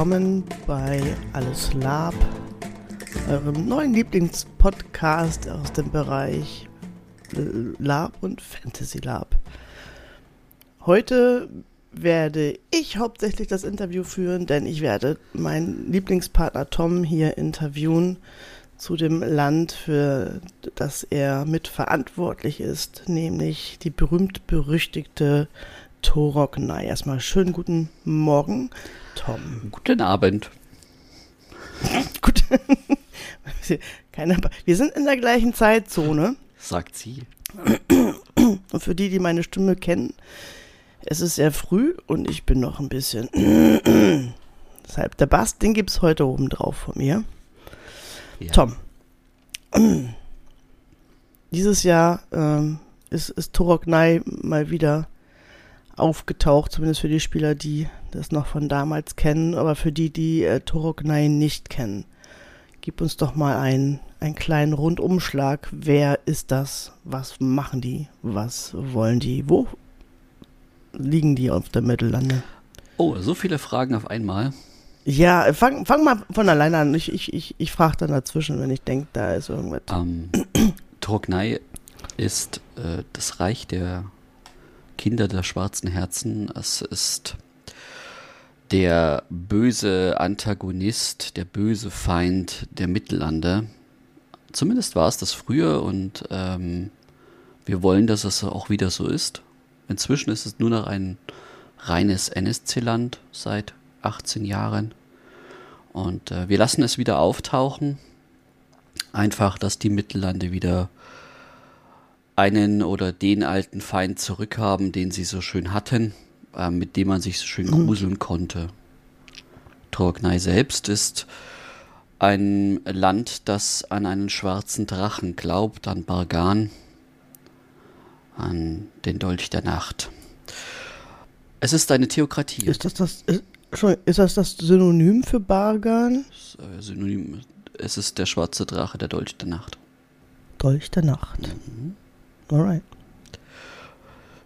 willkommen bei Alles Lab, eurem neuen Lieblingspodcast aus dem Bereich Lab und Fantasy Lab. Heute werde ich hauptsächlich das Interview führen, denn ich werde meinen Lieblingspartner Tom hier interviewen zu dem Land, für das er mitverantwortlich ist, nämlich die berühmt-berüchtigte Toroknei. Erstmal schönen guten Morgen, Tom. Guten Abend. Gut. Keine, wir sind in der gleichen Zeitzone. Sagt sie. Und für die, die meine Stimme kennen, es ist sehr früh und ich bin noch ein bisschen. Deshalb, der Bass, den gibt es heute oben drauf von mir. Ja. Tom. Dieses Jahr ähm, ist, ist Turok Nai mal wieder aufgetaucht, zumindest für die Spieler, die das noch von damals kennen, aber für die, die äh, Turok Nai nicht kennen. Gib uns doch mal einen, einen kleinen Rundumschlag. Wer ist das? Was machen die? Was wollen die? Wo liegen die auf der Mittellande? Oh, so viele Fragen auf einmal. Ja, fang, fang mal von alleine an. Ich, ich, ich, ich frage dann dazwischen, wenn ich denke, da ist irgendwas. Ähm, Turknei ist äh, das Reich der Kinder der schwarzen Herzen. Es ist der böse Antagonist, der böse Feind der Mittellande. Zumindest war es das früher und ähm, wir wollen, dass es auch wieder so ist. Inzwischen ist es nur noch ein reines NSC-Land seit 18 Jahren. Und äh, wir lassen es wieder auftauchen. Einfach, dass die Mittellande wieder einen oder den alten Feind zurückhaben, den sie so schön hatten, äh, mit dem man sich so schön mhm. gruseln konnte. Torgnei selbst ist ein Land, das an einen schwarzen Drachen glaubt, an Bargan, an den Dolch der Nacht. Es ist eine Theokratie. Ist das das, ist, ist das, das Synonym für Bargan? Äh, Synonym, es ist der schwarze Drache, der Dolch der Nacht. Dolch der Nacht. Mhm. Alright.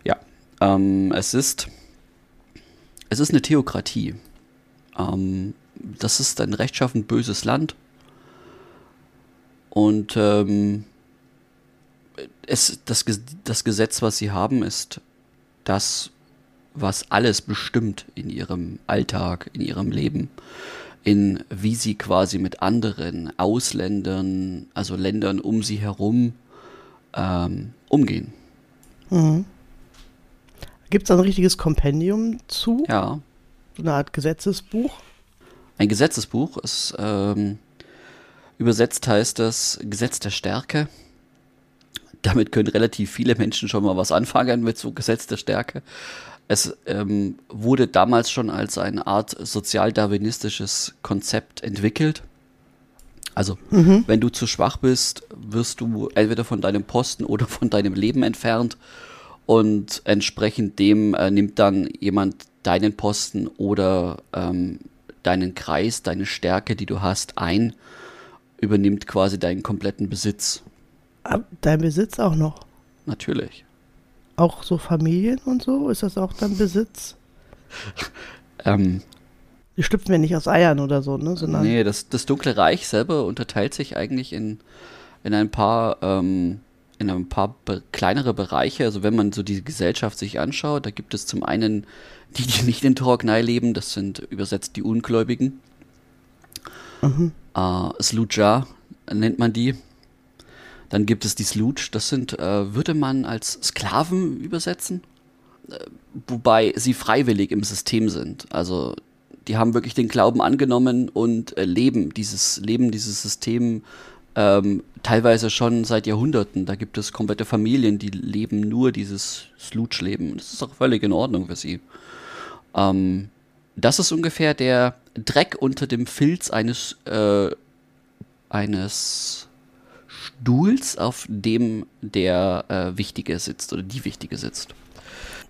Ja, ähm, es ist es ist eine Theokratie. Ähm, das ist ein rechtschaffend böses Land. Und ähm, es, das, das Gesetz, was sie haben, ist das, was alles bestimmt in ihrem Alltag, in ihrem Leben, in wie sie quasi mit anderen Ausländern, also Ländern um sie herum ähm, umgehen. Mhm. Gibt es da ein richtiges Kompendium zu? Ja. So eine Art Gesetzesbuch? Ein Gesetzesbuch. Es, ähm, übersetzt heißt das Gesetz der Stärke. Damit können relativ viele Menschen schon mal was anfangen mit so Gesetz der Stärke. Es ähm, wurde damals schon als eine Art sozialdarwinistisches Konzept entwickelt. Also, mhm. wenn du zu schwach bist, wirst du entweder von deinem Posten oder von deinem Leben entfernt. Und entsprechend dem äh, nimmt dann jemand deinen Posten oder ähm, deinen Kreis, deine Stärke, die du hast, ein, übernimmt quasi deinen kompletten Besitz. Dein Besitz auch noch? Natürlich. Auch so Familien und so? Ist das auch dein Besitz? ähm, die schlüpfen ja nicht aus Eiern oder so, ne? Sondern nee, das, das Dunkle Reich selber unterteilt sich eigentlich in, in ein paar, ähm, in ein paar be kleinere Bereiche. Also wenn man so die Gesellschaft sich anschaut, da gibt es zum einen die, die nicht in Torgnei leben, das sind übersetzt die Ungläubigen. Mhm. Äh, Sluja nennt man die. Dann gibt es die Sluj, das sind, äh, würde man als Sklaven übersetzen, äh, wobei sie freiwillig im System sind. Also die haben wirklich den Glauben angenommen und leben dieses leben dieses System ähm, teilweise schon seit Jahrhunderten. Da gibt es komplette Familien, die leben nur dieses Sludge-Leben. Das ist auch völlig in Ordnung für sie. Ähm, das ist ungefähr der Dreck unter dem Filz eines äh, eines Stuhls, auf dem der äh, Wichtige sitzt oder die Wichtige sitzt.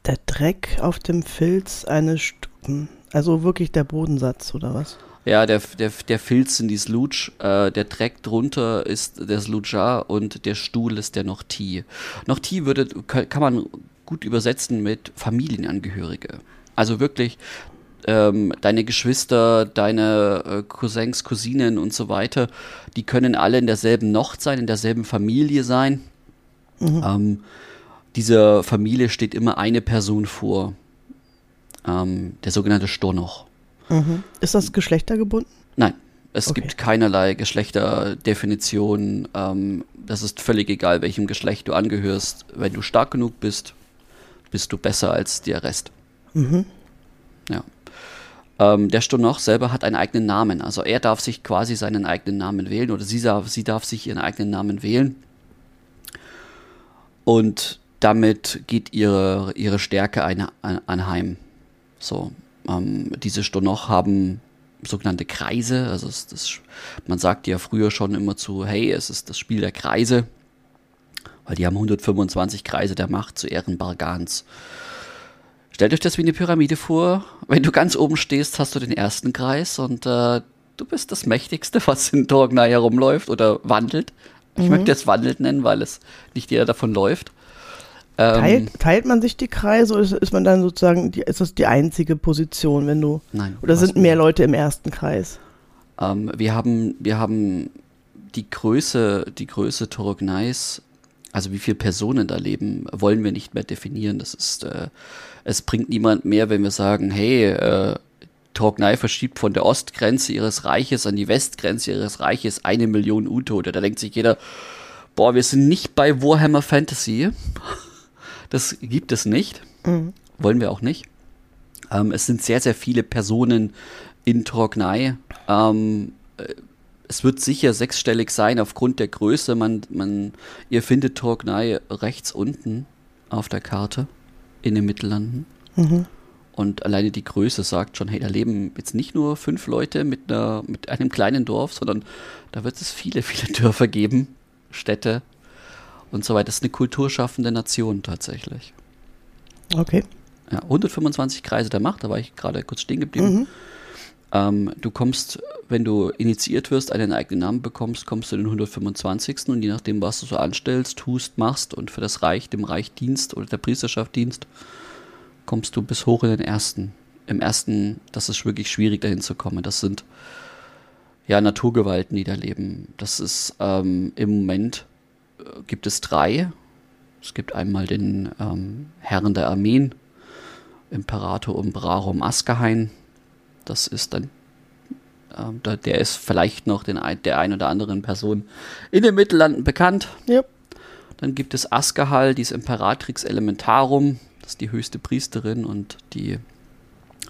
Der Dreck auf dem Filz eines Stuhls. Also wirklich der Bodensatz, oder was? Ja, der, der, der Filz sind die Sluj, äh, der Dreck drunter ist der Slujar und der Stuhl ist der Nochti. Nochti würde, kann man gut übersetzen mit Familienangehörige. Also wirklich ähm, deine Geschwister, deine äh, Cousins, Cousinen und so weiter, die können alle in derselben Nocht sein, in derselben Familie sein. Mhm. Ähm, dieser Familie steht immer eine Person vor. Ähm, der sogenannte Stornoch. Mhm. Ist das geschlechtergebunden? Nein. Es okay. gibt keinerlei Geschlechterdefinition. Ähm, das ist völlig egal, welchem Geschlecht du angehörst. Wenn du stark genug bist, bist du besser als der Rest. Mhm. Ja. Ähm, der Stornoch selber hat einen eigenen Namen. Also er darf sich quasi seinen eigenen Namen wählen oder sie darf, sie darf sich ihren eigenen Namen wählen. Und damit geht ihre, ihre Stärke ein, ein, anheim. So, ähm, diese Stornoch haben sogenannte Kreise. Also es, das, man sagt ja früher schon immer zu, hey, es ist das Spiel der Kreise, weil die haben 125 Kreise der Macht zu Ehren Bargans. Stellt euch das wie eine Pyramide vor. Wenn du ganz oben stehst, hast du den ersten Kreis und äh, du bist das Mächtigste, was in Torgnai herumläuft oder wandelt. Ich mhm. möchte es wandelt nennen, weil es nicht jeder davon läuft. Ähm, teilt, teilt, man sich die Kreise oder ist, ist, man dann sozusagen, die, ist das die einzige Position, wenn du. Nein. Oder sind mehr Leute im ersten Kreis? Ähm, wir haben, wir haben die Größe, die Größe Torognais, also wie viele Personen da leben, wollen wir nicht mehr definieren. Das ist äh, es bringt niemand mehr, wenn wir sagen, hey, äh, Torgnai verschiebt von der Ostgrenze ihres Reiches an die Westgrenze ihres Reiches eine Million U-Tote. Da denkt sich jeder, boah, wir sind nicht bei Warhammer Fantasy. Das gibt es nicht. Mhm. Wollen wir auch nicht. Ähm, es sind sehr, sehr viele Personen in Torgnai. Ähm, äh, es wird sicher sechsstellig sein aufgrund der Größe. Man, man, ihr findet Torgnai rechts unten auf der Karte in den Mittellanden. Mhm. Und alleine die Größe sagt schon, hey, da leben jetzt nicht nur fünf Leute mit, einer, mit einem kleinen Dorf, sondern da wird es viele, viele Dörfer geben, Städte und so weiter. Das ist eine kulturschaffende Nation tatsächlich. Okay. Ja, 125 Kreise der Macht, da war ich gerade kurz stehen geblieben. Mhm. Ähm, du kommst, wenn du initiiert wirst, einen eigenen Namen bekommst, kommst du in den 125. und je nachdem, was du so anstellst, tust, machst und für das Reich, dem Reich dienst oder der Priesterschaft dienst, kommst du bis hoch in den ersten. Im ersten, das ist wirklich schwierig, dahin zu kommen. Das sind ja Naturgewalten, die da leben. Das ist ähm, im Moment gibt es drei. Es gibt einmal den ähm, Herren der Armeen, Imperator Umbrarum Askehain, das ist dann, äh, der ist vielleicht noch den, der ein oder anderen Person in den Mittellanden bekannt. Yep. Dann gibt es Askahal, die ist Imperatrix Elementarum, das ist die höchste Priesterin und die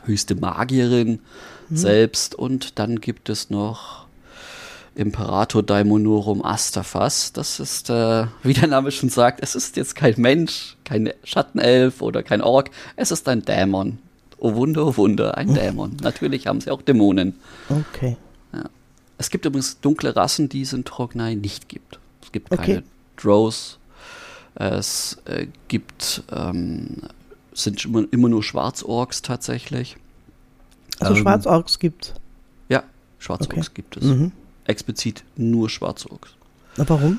höchste Magierin mhm. selbst. Und dann gibt es noch Imperator Daimonorum Astafas. Das ist, äh, wie der Name schon sagt, es ist jetzt kein Mensch, kein Schattenelf oder kein Ork, es ist ein Dämon. Oh Wunder, oh Wunder, ein Dämon. Natürlich haben sie auch Dämonen. Okay. Ja. Es gibt übrigens dunkle Rassen, die es in Trognai nicht gibt. Es gibt okay. keine Drows. Es äh, gibt, ähm, sind immer, immer nur Schwarzorks tatsächlich. Also ähm, Schwarzorks gibt Ja, Schwarzorks okay. gibt es. Mhm. Explizit nur Schwarzorks. Na, warum?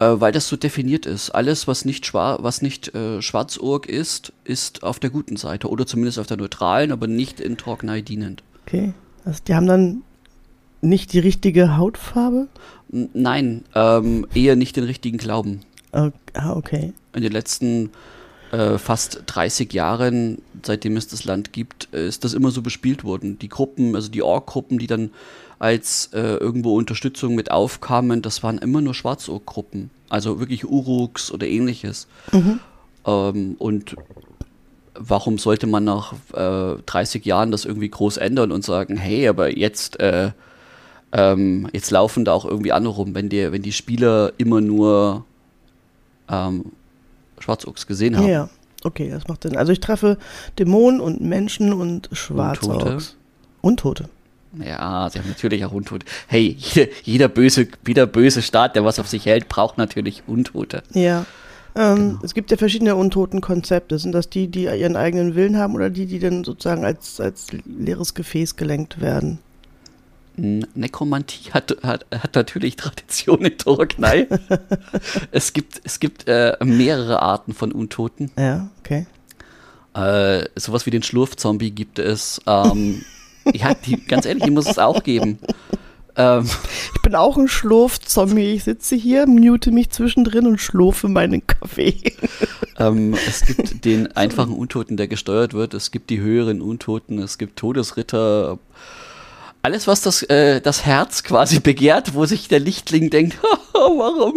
Äh, weil das so definiert ist. Alles, was nicht, schwar was nicht äh, Schwarzurg ist, ist auf der guten Seite oder zumindest auf der neutralen, aber nicht in Torgnai dienend. Okay. Also die haben dann nicht die richtige Hautfarbe? N nein, ähm, eher nicht den richtigen Glauben. Ah, okay. In den letzten äh, fast 30 Jahren, seitdem es das Land gibt, äh, ist das immer so bespielt worden. Die Gruppen, also die Ork-Gruppen, die dann als äh, irgendwo Unterstützung mit aufkamen, das waren immer nur Schwarzohr-Gruppen. Also wirklich Uruks oder ähnliches. Mhm. Ähm, und warum sollte man nach äh, 30 Jahren das irgendwie groß ändern und sagen, hey, aber jetzt, äh, ähm, jetzt laufen da auch irgendwie andere rum, wenn die, wenn die Spieler immer nur ähm, Schwarzochs gesehen haben. Ja, okay, das macht Sinn. Also ich treffe Dämonen und Menschen und Schwarzochs. Und Tote. Ja, sie haben natürlich auch Untote. Hey, jeder böse, jeder böse Staat, der was auf sich hält, braucht natürlich Untote. Ja. Ähm, genau. Es gibt ja verschiedene Untoten-Konzepte. Sind das die, die ihren eigenen Willen haben oder die, die dann sozusagen als, als leeres Gefäß gelenkt werden? Nekromantie hat, hat, hat natürlich Tradition in Toroknei. es gibt, es gibt äh, mehrere Arten von Untoten. Ja, okay. Äh, sowas wie den Schlurfzombie gibt es. Ähm, ja, die, ganz ehrlich, die muss es auch geben. Ähm, ich bin auch ein Schlurfzombie. Ich sitze hier, mute mich zwischendrin und schlurfe meinen Kaffee. Ähm, es gibt den einfachen Untoten, der gesteuert wird. Es gibt die höheren Untoten. Es gibt Todesritter. Alles, was das, äh, das Herz quasi begehrt, wo sich der Lichtling denkt, warum,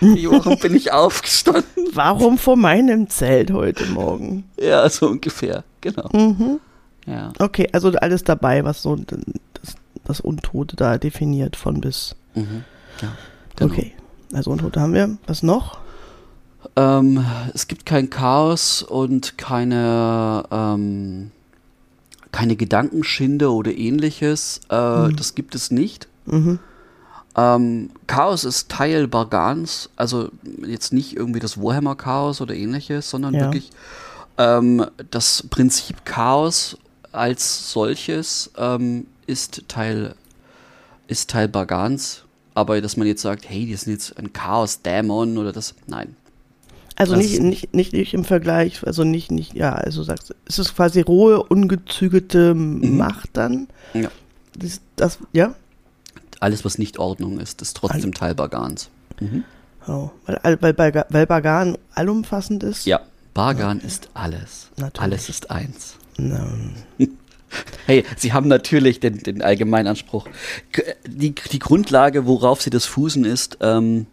warum bin ich aufgestanden? Warum vor meinem Zelt heute Morgen? Ja, so ungefähr, genau. Mhm. Ja. Okay, also alles dabei, was so das, das Untote da definiert von bis. Mhm. Ja, genau. Okay, also Untote haben wir. Was noch? Ähm, es gibt kein Chaos und keine, ähm, keine Gedankenschinde oder ähnliches. Äh, mhm. Das gibt es nicht. Mhm. Ähm, Chaos ist Teil Bargans, also jetzt nicht irgendwie das Warhammer-Chaos oder ähnliches, sondern ja. wirklich ähm, das Prinzip Chaos als solches ähm, ist Teil ist Teil Bargans, aber dass man jetzt sagt, hey, die sind jetzt ein Chaos-Dämon oder das, nein. Also nicht, nicht, nicht, nicht im Vergleich, also nicht, nicht, ja, also sagst ist es quasi rohe, ungezügelte mhm. Macht dann? Ja. Das, das, ja? Alles, was nicht Ordnung ist, ist trotzdem All Teil Bargans. Mhm. Oh, weil, weil, weil Bargan allumfassend ist? Ja, Bargan okay. ist alles. Natürlich. Alles ist eins. Hey, Sie haben natürlich den, den Allgemeinanspruch. Die, die Grundlage, worauf Sie das fußen, ist, ähm,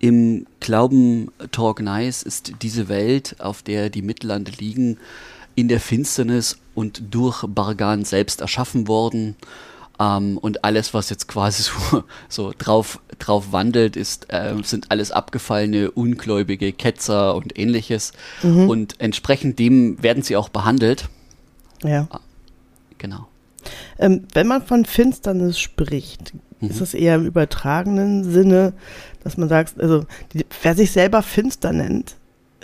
im Glauben Torgnais ist diese Welt, auf der die Mittellande liegen, in der Finsternis und durch Bargan selbst erschaffen worden. Ähm, und alles, was jetzt quasi so, so drauf, drauf wandelt, ist, äh, sind alles abgefallene, ungläubige Ketzer und ähnliches. Mhm. Und entsprechend dem werden sie auch behandelt. Ja. Ah, genau. Ähm, wenn man von Finsternis spricht, mhm. ist es eher im übertragenen Sinne, dass man sagt, also die, wer sich selber finster nennt,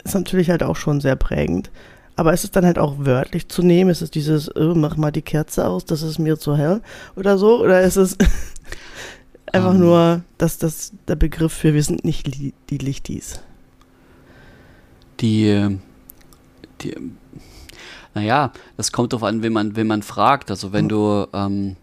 ist natürlich halt auch schon sehr prägend. Aber ist es dann halt auch wörtlich zu nehmen? Ist es dieses, oh, mach mal die Kerze aus, das ist mir zu hell oder so? Oder ist es einfach um. Ähm. nur, dass das der Begriff für wir sind nicht die Lichtis? Die, die naja, das kommt darauf an, wenn man, wenn man fragt. Also wenn du, ähm,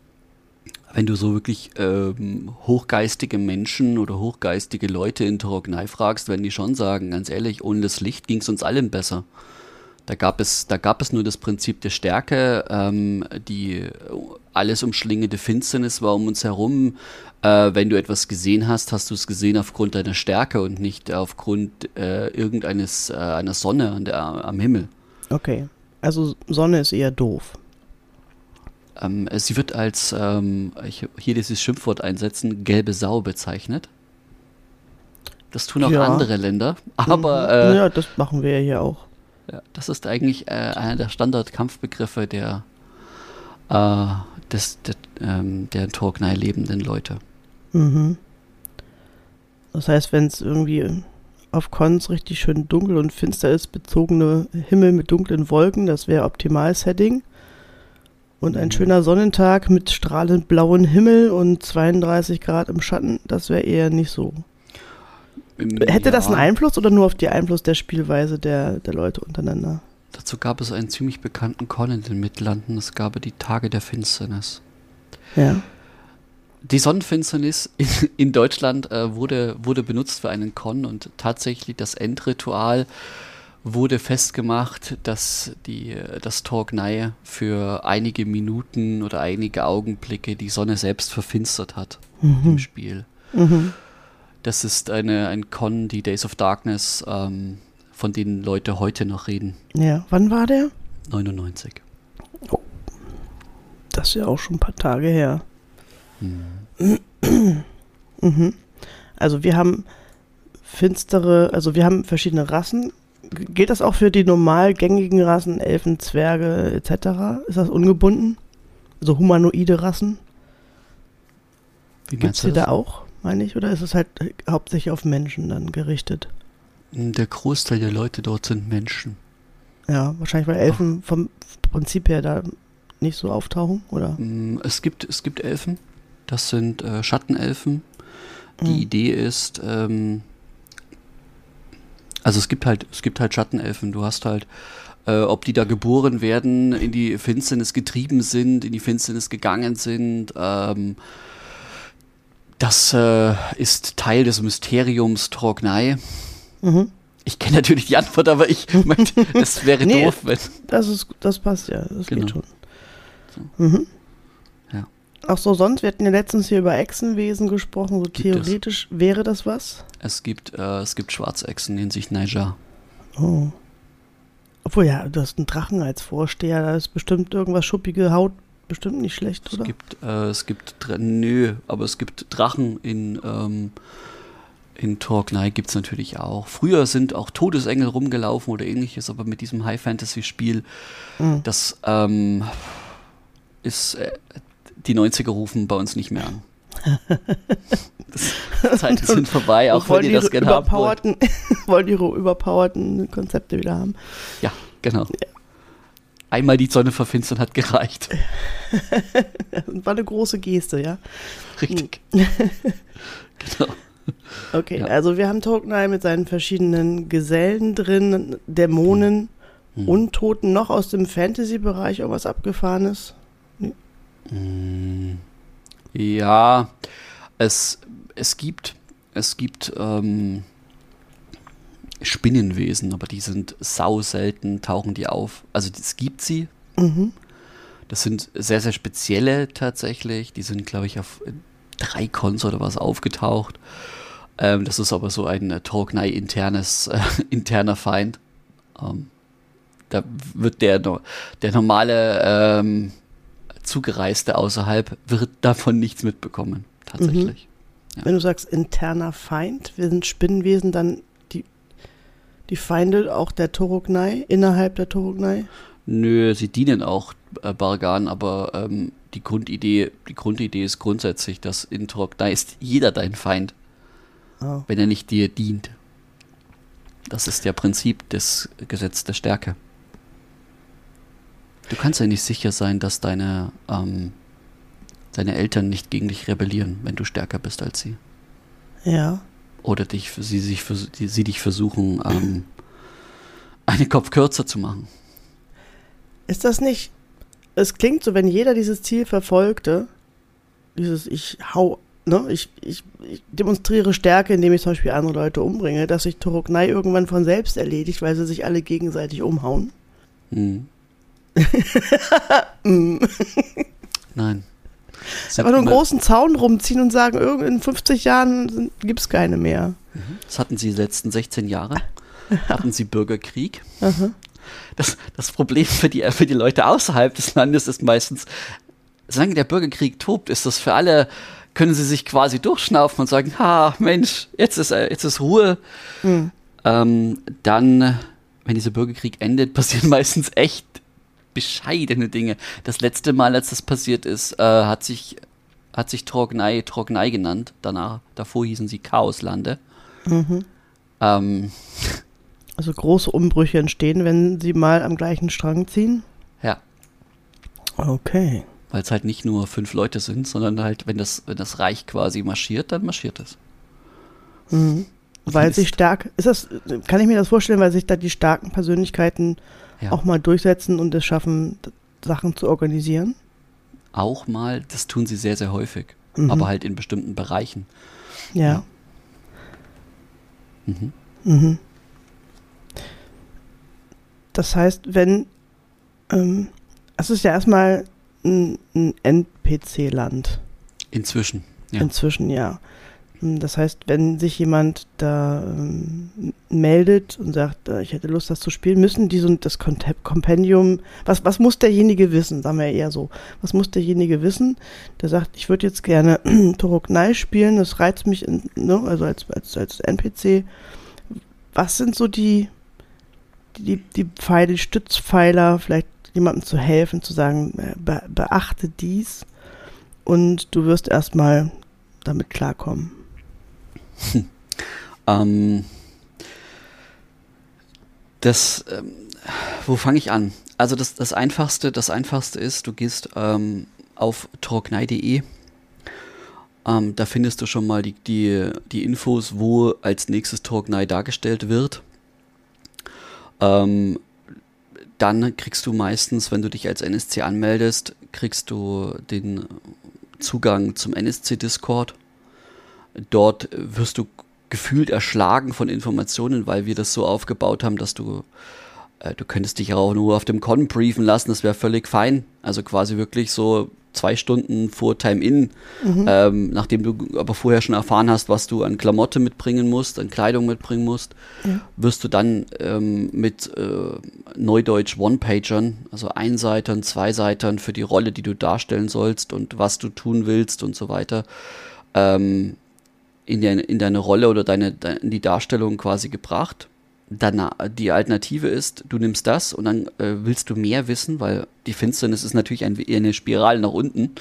wenn du so wirklich ähm, hochgeistige Menschen oder hochgeistige Leute in Torognai fragst, werden die schon sagen, ganz ehrlich, ohne das Licht ging es uns allen besser. Da gab es, da gab es nur das Prinzip der Stärke, ähm, die alles umschlingende Finsternis war um uns herum. Äh, wenn du etwas gesehen hast, hast du es gesehen aufgrund deiner Stärke und nicht aufgrund äh, irgendeines äh, einer Sonne an der, am Himmel. Okay. Also Sonne ist eher doof. Ähm, sie wird als, ähm, ich, hier dieses Schimpfwort einsetzen, gelbe Sau bezeichnet. Das tun auch ja. andere Länder, aber... Mhm. Äh, ja, das machen wir ja hier auch. Ja, das ist eigentlich äh, einer der Standardkampfbegriffe der, äh, des, der, ähm, der in Torgnai lebenden Leute. Mhm. Das heißt, wenn es irgendwie auf Cons richtig schön dunkel und finster ist, bezogene Himmel mit dunklen Wolken, das wäre Optimal-Setting. Und ein mhm. schöner Sonnentag mit strahlend blauen Himmel und 32 Grad im Schatten, das wäre eher nicht so. Hätte ja. das einen Einfluss oder nur auf die Einfluss der Spielweise der, der Leute untereinander? Dazu gab es einen ziemlich bekannten Con in den Mittlanden. Es gab die Tage der Finsternis. Ja die Sonnenfinsternis in, in Deutschland äh, wurde, wurde benutzt für einen Con und tatsächlich das Endritual wurde festgemacht, dass die, das Torgnei für einige Minuten oder einige Augenblicke die Sonne selbst verfinstert hat mhm. im Spiel. Mhm. Das ist eine, ein Con, die Days of Darkness, ähm, von denen Leute heute noch reden. Ja, wann war der? 99. Oh. Das ist ja auch schon ein paar Tage her. Mhm. mhm. Also wir haben finstere, also wir haben verschiedene Rassen. Gilt das auch für die normal gängigen Rassen, Elfen, Zwerge etc.? Ist das ungebunden? Also humanoide Rassen? Wie Gibt es die da auch, meine ich? Oder ist es halt hauptsächlich auf Menschen dann gerichtet? Der Großteil der Leute dort sind Menschen. Ja, wahrscheinlich, weil Elfen Ach. vom Prinzip her da nicht so auftauchen, oder? Mm, es gibt, es gibt Elfen, das sind äh, Schattenelfen. Die mhm. Idee ist, ähm, also es gibt halt, es gibt halt Schattenelfen. Du hast halt äh, ob die da geboren werden, in die Finsternis getrieben sind, in die Finsternis gegangen sind. Ähm, das äh, ist Teil des Mysteriums Trognei. Mhm. Ich kenne natürlich die Antwort, aber ich möchte, es wäre nee, doof, wenn. Das, ist, das passt ja, das genau. geht schon. So. Mhm. Ja. Ach so, sonst, wir hatten ja letztens hier über Echsenwesen gesprochen, so gibt theoretisch es. wäre das was? Es gibt, äh, es gibt Schwarzechsen in sich Niger. Oh. Obwohl, ja, du hast einen Drachen als Vorsteher, da ist bestimmt irgendwas schuppige Haut bestimmt nicht schlecht, oder? Es gibt, äh, es gibt, nö, aber es gibt Drachen in, ähm, in Torgnei gibt es natürlich auch. Früher sind auch Todesengel rumgelaufen oder ähnliches, aber mit diesem High-Fantasy-Spiel, mhm. das ähm, ist, äh, die 90er rufen bei uns nicht mehr an. Das, Zeiten sind vorbei, auch wenn die das gerne haben wollen. wollen ihre überpowerten Konzepte wieder haben. Ja, genau. Ja. Einmal die Sonne verfinstern hat gereicht. War eine große Geste, ja. Richtig. genau. Okay, ja. also wir haben Tolkien mit seinen verschiedenen Gesellen drin, Dämonen, mhm. Untoten, noch aus dem Fantasy-Bereich irgendwas Abgefahrenes? Ja, es, es gibt, es gibt ähm, Spinnenwesen, aber die sind sau selten, tauchen die auf. Also es gibt sie. Mhm. Das sind sehr, sehr spezielle tatsächlich. Die sind, glaube ich, auf drei Cons oder was aufgetaucht. Ähm, das ist aber so ein äh, Torgnei internes, äh, interner Feind. Ähm, da wird der, der normale ähm, Zugereiste außerhalb wird davon nichts mitbekommen, tatsächlich. Mhm. Ja. Wenn du sagst interner Feind, wir sind Spinnenwesen, dann die, die Feinde auch der Torognai, innerhalb der Torognai? Nö, sie dienen auch äh, Bargan, aber ähm, die Grundidee, die Grundidee ist grundsätzlich, dass in Torognai ist jeder dein Feind oh. wenn er nicht dir dient. Das ist ja Prinzip des Gesetzes der Stärke. Du kannst ja nicht sicher sein, dass deine, ähm, deine Eltern nicht gegen dich rebellieren, wenn du stärker bist als sie. Ja. Oder dich, sie, sich, sie dich versuchen, ähm, einen Kopf kürzer zu machen. Ist das nicht. Es klingt so, wenn jeder dieses Ziel verfolgte, dieses Ich hau ne, ich, ich, ich, demonstriere Stärke, indem ich zum Beispiel andere Leute umbringe, dass sich Torognai irgendwann von selbst erledigt, weil sie sich alle gegenseitig umhauen. Mhm. Nein. Aber nur einen großen Zaun rumziehen und sagen, in 50 Jahren gibt es keine mehr. Mhm. Das hatten sie die letzten 16 Jahre. hatten sie Bürgerkrieg. Das, das Problem für die, für die Leute außerhalb des Landes ist meistens, solange der Bürgerkrieg tobt, ist das für alle können sie sich quasi durchschnaufen und sagen, ha, Mensch, jetzt ist, jetzt ist Ruhe. Mhm. Ähm, dann, wenn dieser Bürgerkrieg endet, passieren meistens echt bescheidene Dinge. Das letzte Mal, als das passiert ist, äh, hat sich, hat sich Trognei, Trognei genannt. Danach, davor hießen sie Chaoslande. Mhm. Ähm, also große Umbrüche entstehen, wenn sie mal am gleichen Strang ziehen? Ja. Okay weil es halt nicht nur fünf Leute sind, sondern halt, wenn das, wenn das Reich quasi marschiert, dann marschiert es. Mhm. Weil sich stark, ist das, kann ich mir das vorstellen, weil sich da die starken Persönlichkeiten ja. auch mal durchsetzen und es schaffen, Sachen zu organisieren? Auch mal, das tun sie sehr, sehr häufig, mhm. aber halt in bestimmten Bereichen. Ja. ja. Mhm. Mhm. Das heißt, wenn, ähm, es ist ja erstmal ein, ein NPC-Land. Inzwischen, ja. Inzwischen, ja. Das heißt, wenn sich jemand da ähm, meldet und sagt, äh, ich hätte Lust, das zu spielen, müssen die so das Kompendium, was, was muss derjenige wissen, sagen wir eher so, was muss derjenige wissen, der sagt, ich würde jetzt gerne Toroknai spielen, das reizt mich, in, ne, also als, als, als NPC. Was sind so die, die, die Pfeile, Stützpfeiler, vielleicht jemandem zu helfen, zu sagen, äh, be beachte dies und du wirst erstmal damit klarkommen. ähm, das, ähm, wo fange ich an? Also das, das einfachste, das einfachste ist, du gehst ähm, auf trocknei.de. Ähm, da findest du schon mal die, die, die Infos, wo als nächstes Trocknei dargestellt wird. Ähm, dann kriegst du meistens, wenn du dich als NSC anmeldest, kriegst du den Zugang zum NSC-Discord. Dort wirst du gefühlt erschlagen von Informationen, weil wir das so aufgebaut haben, dass du äh, du könntest dich auch nur auf dem Con briefen lassen, das wäre völlig fein. Also quasi wirklich so zwei Stunden vor Time-In, mhm. ähm, nachdem du aber vorher schon erfahren hast, was du an Klamotte mitbringen musst, an Kleidung mitbringen musst, ja. wirst du dann ähm, mit äh, Neudeutsch One-Pagern, also Einseitern, Zweiseitern für die Rolle, die du darstellen sollst und was du tun willst und so weiter, ähm, in, de in deine Rolle oder deine, de in die Darstellung quasi gebracht dann die Alternative ist, du nimmst das und dann äh, willst du mehr wissen, weil die Finsternis ist natürlich ein, eine Spirale nach unten.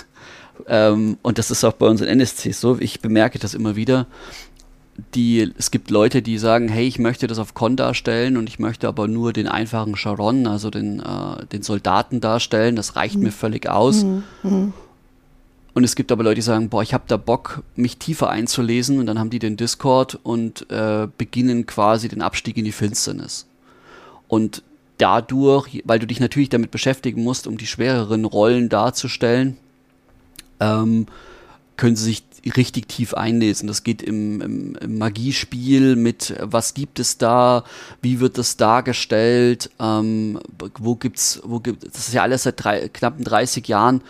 ähm, und das ist auch bei uns in NSC so. Ich bemerke das immer wieder. Die, es gibt Leute, die sagen, hey, ich möchte das auf Con darstellen und ich möchte aber nur den einfachen Charon, also den, äh, den Soldaten darstellen. Das reicht mhm. mir völlig aus. Mhm. Und es gibt aber Leute, die sagen, boah, ich habe da Bock, mich tiefer einzulesen. Und dann haben die den Discord und äh, beginnen quasi den Abstieg in die Finsternis. Und dadurch, weil du dich natürlich damit beschäftigen musst, um die schwereren Rollen darzustellen, ähm, können sie sich richtig tief einlesen. Das geht im, im, im, Magiespiel mit, was gibt es da, wie wird das dargestellt, ähm, wo gibt's, wo gibt, das ist ja alles seit drei, knappen 30 Jahren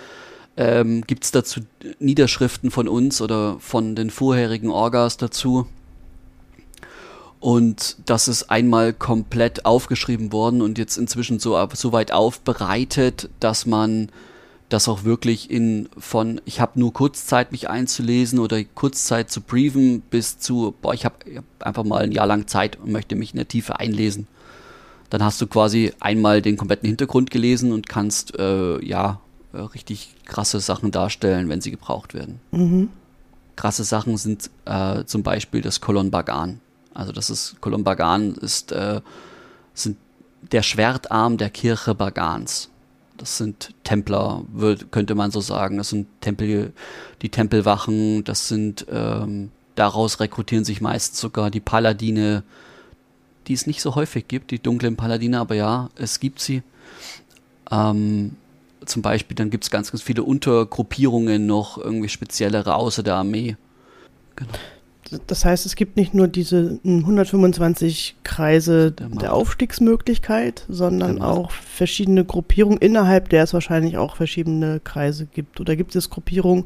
ähm, Gibt es dazu Niederschriften von uns oder von den vorherigen Orgas dazu? Und das ist einmal komplett aufgeschrieben worden und jetzt inzwischen so, so weit aufbereitet, dass man das auch wirklich in von, ich habe nur Kurzzeit mich einzulesen oder Kurzzeit zu briefen, bis zu, boah, ich habe hab einfach mal ein Jahr lang Zeit und möchte mich in der Tiefe einlesen. Dann hast du quasi einmal den kompletten Hintergrund gelesen und kannst, äh, ja, äh, richtig krasse Sachen darstellen, wenn sie gebraucht werden. Mhm. Krasse Sachen sind äh, zum Beispiel das Kolon Bagan. Also das ist, Kolon Bagan ist, äh, sind der Schwertarm der Kirche Bagans. Das sind Templer, würd, könnte man so sagen. Das sind Tempel, die Tempelwachen, das sind, ähm, daraus rekrutieren sich meist sogar die Paladine, die es nicht so häufig gibt, die dunklen Paladine, aber ja, es gibt sie. Ähm, zum Beispiel, dann gibt es ganz, ganz viele Untergruppierungen noch, irgendwie speziellere außer der Armee. Genau. Das heißt, es gibt nicht nur diese 125 Kreise der, der Aufstiegsmöglichkeit, sondern auch verschiedene Gruppierungen, innerhalb der es wahrscheinlich auch verschiedene Kreise gibt. Oder gibt es Gruppierungen,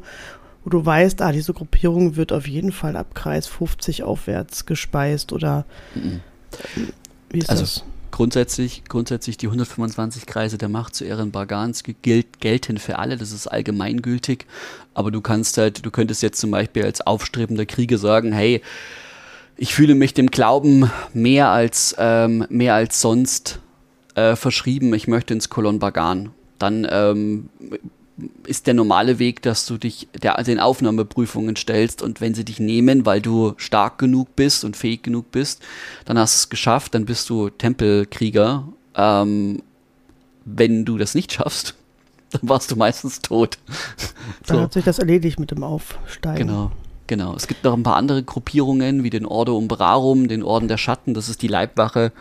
wo du weißt, ah, diese Gruppierung wird auf jeden Fall ab Kreis 50 aufwärts gespeist oder mhm. wie ist also, das? Grundsätzlich, grundsätzlich die 125 Kreise der Macht zu Ehren Bargans gilt, gelten für alle, das ist allgemeingültig. Aber du kannst halt, du könntest jetzt zum Beispiel als aufstrebender Krieger sagen, hey, ich fühle mich dem Glauben mehr als, ähm, mehr als sonst äh, verschrieben, ich möchte ins Kolon Bagan. Dann ähm, ist der normale Weg, dass du dich der, den Aufnahmeprüfungen stellst und wenn sie dich nehmen, weil du stark genug bist und fähig genug bist, dann hast du es geschafft, dann bist du Tempelkrieger. Ähm, wenn du das nicht schaffst, dann warst du meistens tot. Dann so. hat sich das erledigt mit dem Aufsteigen. Genau. Genau. Es gibt noch ein paar andere Gruppierungen, wie den Ordo Umbrarum, den Orden der Schatten, das ist die Leibwache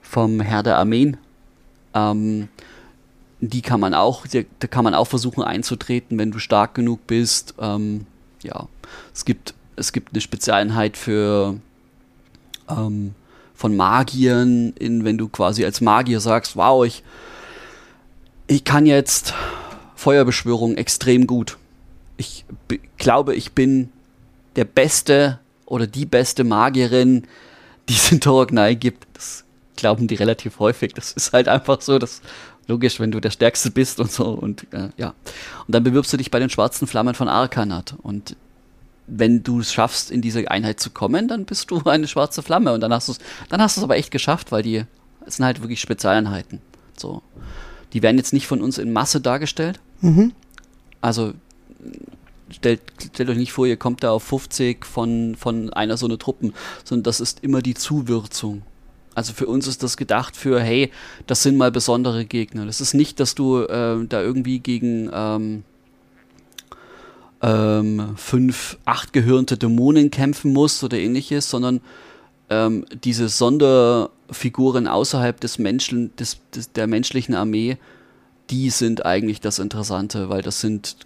vom Herr der Armeen. Ähm, die kann man auch, da kann man auch versuchen einzutreten, wenn du stark genug bist. Ähm, ja, es gibt, es gibt eine Spezialeinheit für ähm, von Magiern, in, wenn du quasi als Magier sagst, wow, ich, ich kann jetzt Feuerbeschwörung extrem gut. Ich glaube, ich bin der beste oder die beste Magierin, die es in Torognai gibt. Das glauben die relativ häufig. Das ist halt einfach so, dass Logisch, wenn du der Stärkste bist und so. Und äh, ja. Und dann bewirbst du dich bei den schwarzen Flammen von Arkanat. Und wenn du es schaffst, in diese Einheit zu kommen, dann bist du eine schwarze Flamme. Und dann hast du es, dann hast du es aber echt geschafft, weil die sind halt wirklich Spezialeinheiten. So. Die werden jetzt nicht von uns in Masse dargestellt. Mhm. Also stellt, stellt euch nicht vor, ihr kommt da auf 50 von, von einer so eine Truppen, sondern das ist immer die Zuwürzung. Also für uns ist das gedacht für, hey, das sind mal besondere Gegner. Das ist nicht, dass du äh, da irgendwie gegen ähm, ähm, fünf, acht gehörnte Dämonen kämpfen musst oder ähnliches, sondern ähm, diese Sonder, Figuren außerhalb des Menschen, des, des, der menschlichen Armee, die sind eigentlich das Interessante, weil das sind,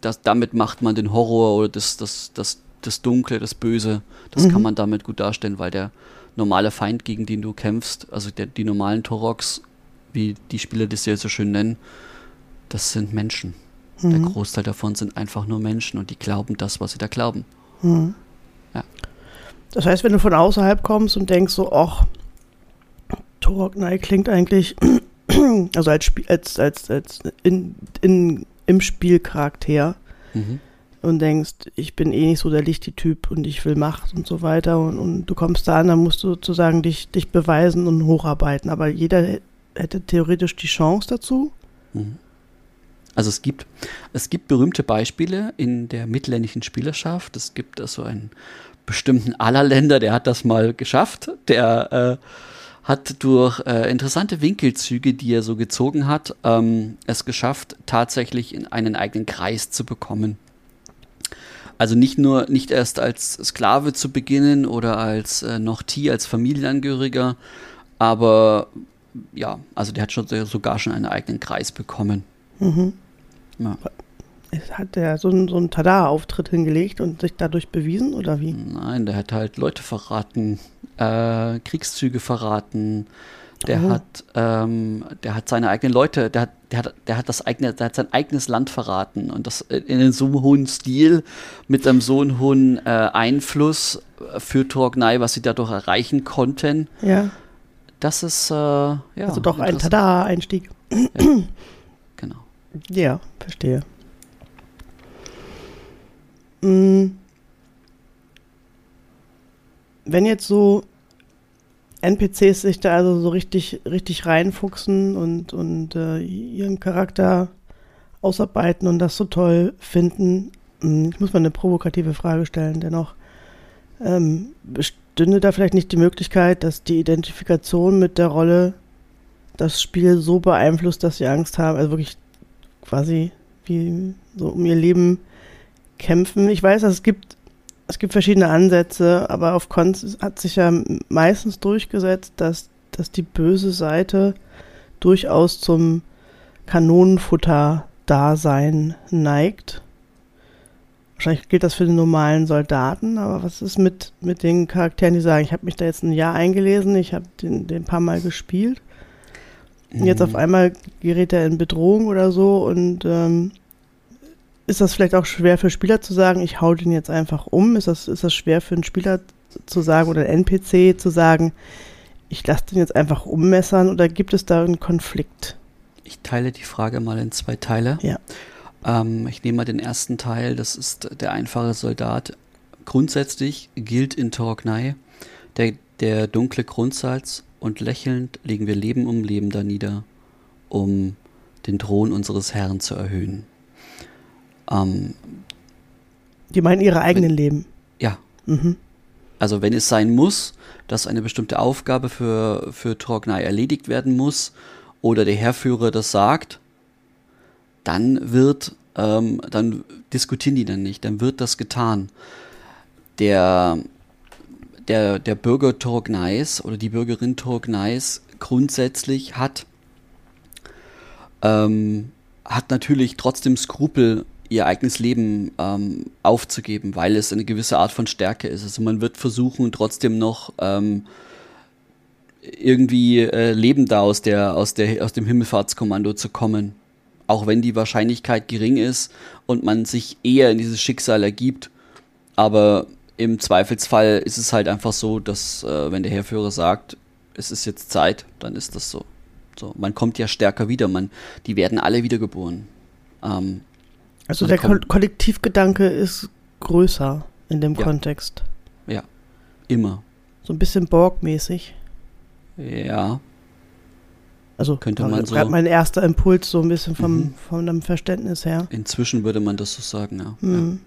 das, damit macht man den Horror oder das, das, das, das Dunkle, das Böse, das mhm. kann man damit gut darstellen, weil der normale Feind, gegen den du kämpfst, also der, die normalen Toroks, wie die Spieler das ja so schön nennen, das sind Menschen. Mhm. Der Großteil davon sind einfach nur Menschen und die glauben das, was sie da glauben. Mhm. Ja. Das heißt, wenn du von außerhalb kommst und denkst so, ach, Torok klingt eigentlich, also als, Spiel, als, als, als in, in, im Spielcharakter mhm. Und denkst, ich bin eh nicht so der Lichti-Typ und ich will Macht und so weiter und, und du kommst da an, dann musst du sozusagen dich, dich beweisen und hocharbeiten. Aber jeder hätte theoretisch die Chance dazu. Mhm. Also es gibt, es gibt berühmte Beispiele in der mittelländischen Spielerschaft. Es gibt also einen bestimmten Allerländer, der hat das mal geschafft. Der äh, hat durch äh, interessante Winkelzüge, die er so gezogen hat, ähm, es geschafft, tatsächlich in einen eigenen Kreis zu bekommen. Also nicht nur, nicht erst als Sklave zu beginnen oder als äh, noch T, als Familienangehöriger, aber ja, also der hat schon sogar schon einen eigenen Kreis bekommen. Mhm. Ja. Hat der so einen, so einen Tada-Auftritt hingelegt und sich dadurch bewiesen oder wie? Nein, der hat halt Leute verraten, äh, Kriegszüge verraten. Der oh. hat, ähm, der hat seine eigenen Leute, der hat, der hat, der hat das eigene, der hat sein eigenes Land verraten und das in einem so hohen Stil mit einem so hohen äh, Einfluss für Torgnai, was sie dadurch erreichen konnten. Ja. Das ist äh, ja. Also doch ein Tada-Einstieg. Ja. Genau. Ja, verstehe. Hm. Wenn jetzt so NPCs sich da also so richtig, richtig reinfuchsen und, und äh, ihren Charakter ausarbeiten und das so toll finden, hm, ich muss mal eine provokative Frage stellen, dennoch. Ähm, bestünde da vielleicht nicht die Möglichkeit, dass die Identifikation mit der Rolle das Spiel so beeinflusst, dass sie Angst haben, also wirklich quasi wie so um ihr Leben kämpfen. Ich weiß, es gibt, es gibt verschiedene Ansätze, aber auf Cons hat sich ja meistens durchgesetzt, dass, dass die böse Seite durchaus zum Kanonenfutter-Dasein neigt. Wahrscheinlich gilt das für den normalen Soldaten, aber was ist mit, mit den Charakteren, die sagen, ich habe mich da jetzt ein Jahr eingelesen, ich habe den, den paar Mal gespielt. Mhm. Jetzt auf mhm. einmal gerät er in Bedrohung oder so und ähm, ist das vielleicht auch schwer für Spieler zu sagen, ich hau den jetzt einfach um? Ist das, ist das schwer für einen Spieler zu sagen oder einen NPC zu sagen, ich lasse den jetzt einfach ummessern oder gibt es da einen Konflikt? Ich teile die Frage mal in zwei Teile. Ja. Ähm, ich nehme mal den ersten Teil, das ist der einfache Soldat. Grundsätzlich gilt in Toroknei der, der dunkle Grundsatz und lächelnd legen wir Leben um Leben da nieder, um den Thron unseres Herrn zu erhöhen. Ähm, Die meinen ihre eigenen wenn, Leben. Ja. Mhm. Also wenn es sein muss, dass eine bestimmte Aufgabe für, für Torgnai erledigt werden muss oder der Herrführer das sagt, dann wird, ähm, dann diskutieren die dann nicht, dann wird das getan. Der, der, der Bürger Torgnais oder die Bürgerin Torgnais grundsätzlich hat, ähm, hat natürlich trotzdem Skrupel, ihr eigenes Leben ähm, aufzugeben, weil es eine gewisse Art von Stärke ist. Also man wird versuchen, trotzdem noch ähm, irgendwie äh, lebend da aus, der, aus, der, aus dem Himmelfahrtskommando zu kommen auch wenn die Wahrscheinlichkeit gering ist und man sich eher in dieses Schicksal ergibt. Aber im Zweifelsfall ist es halt einfach so, dass äh, wenn der Herrführer sagt, es ist jetzt Zeit, dann ist das so. so man kommt ja stärker wieder, man, die werden alle wiedergeboren. Ähm, also der Ko Kollektivgedanke ist größer in dem ja. Kontext. Ja, immer. So ein bisschen Borg-mäßig. Ja, also könnte man so. Gerade mein erster Impuls so ein bisschen vom, mhm. von dem Verständnis her. Inzwischen würde man das so sagen, ja. Mhm. ja.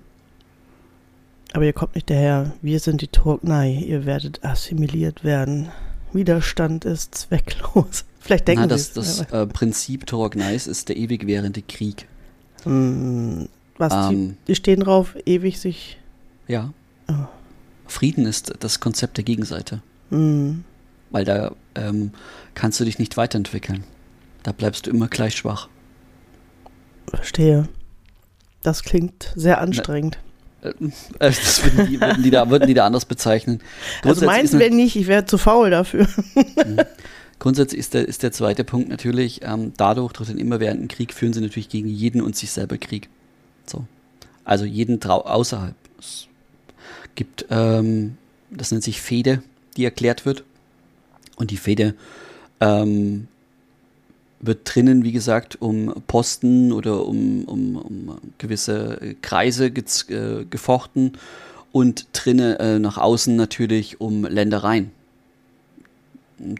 Aber ihr kommt nicht daher, wir sind die Turknei, ihr werdet assimiliert werden. Widerstand ist zwecklos. Vielleicht denken Na, das, das äh, Prinzip Turkneis ist der ewig währende Krieg. Mhm. Was, ähm, die, die, stehen drauf, ewig sich... Ja. Oh. Frieden ist das Konzept der Gegenseite. Mhm. Weil da ähm, kannst du dich nicht weiterentwickeln. Da bleibst du immer gleich schwach. Verstehe. Das klingt sehr anstrengend. Äh, äh, das würden die, würden die, da, würden die da anders bezeichnen. Also meins wäre nicht, ich wäre zu faul dafür. Grundsätzlich ist der, ist der zweite Punkt natürlich, ähm, dadurch, durch den immerwährenden Krieg, führen sie natürlich gegen jeden und sich selber Krieg. So. Also jeden Trau außerhalb. Es gibt, ähm, das nennt sich Fehde, die erklärt wird. Und die Fehde ähm, wird drinnen, wie gesagt, um Posten oder um, um, um gewisse Kreise ge äh, gefochten und drinnen äh, nach außen natürlich um Ländereien.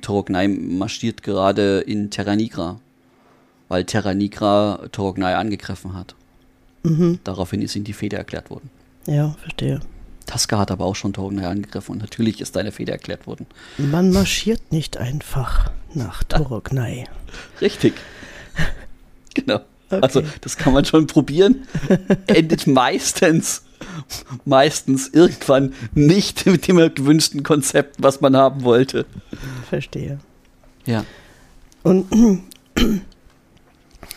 Torognai marschiert gerade in Terra Nigra, weil Terra Nigra Torognai angegriffen hat. Mhm. Daraufhin ist ihm die Fehde erklärt worden. Ja, verstehe. Taska hat aber auch schon Torognai angegriffen und natürlich ist deine Fehde erklärt worden. Man marschiert nicht einfach nach Torognai. Richtig. genau. Okay. Also das kann man schon probieren. Endet meistens, meistens irgendwann nicht mit dem gewünschten Konzept, was man haben wollte. Verstehe. Ja. Und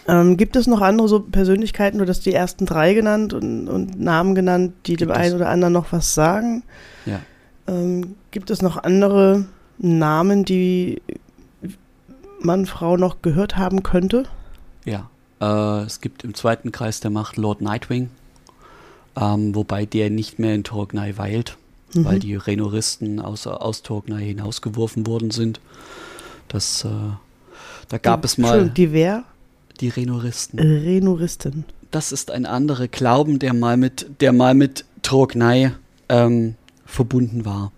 ähm, gibt es noch andere so Persönlichkeiten, du hast die ersten drei genannt und, und Namen genannt, die gibt dem es? einen oder anderen noch was sagen? Ja. Ähm, gibt es noch andere Namen, die Mann, Frau noch gehört haben könnte? Ja. Äh, es gibt im zweiten Kreis der Macht Lord Nightwing, ähm, wobei der nicht mehr in Torgnai weilt, mhm. weil die Renoristen aus, aus Torgnai hinausgeworfen worden sind. Das, äh, da gab die, es mal. Die wer? Die Renoristen. Renoristen. Das ist ein anderer Glauben, der mal mit, der mal mit Torgnai ähm, verbunden war.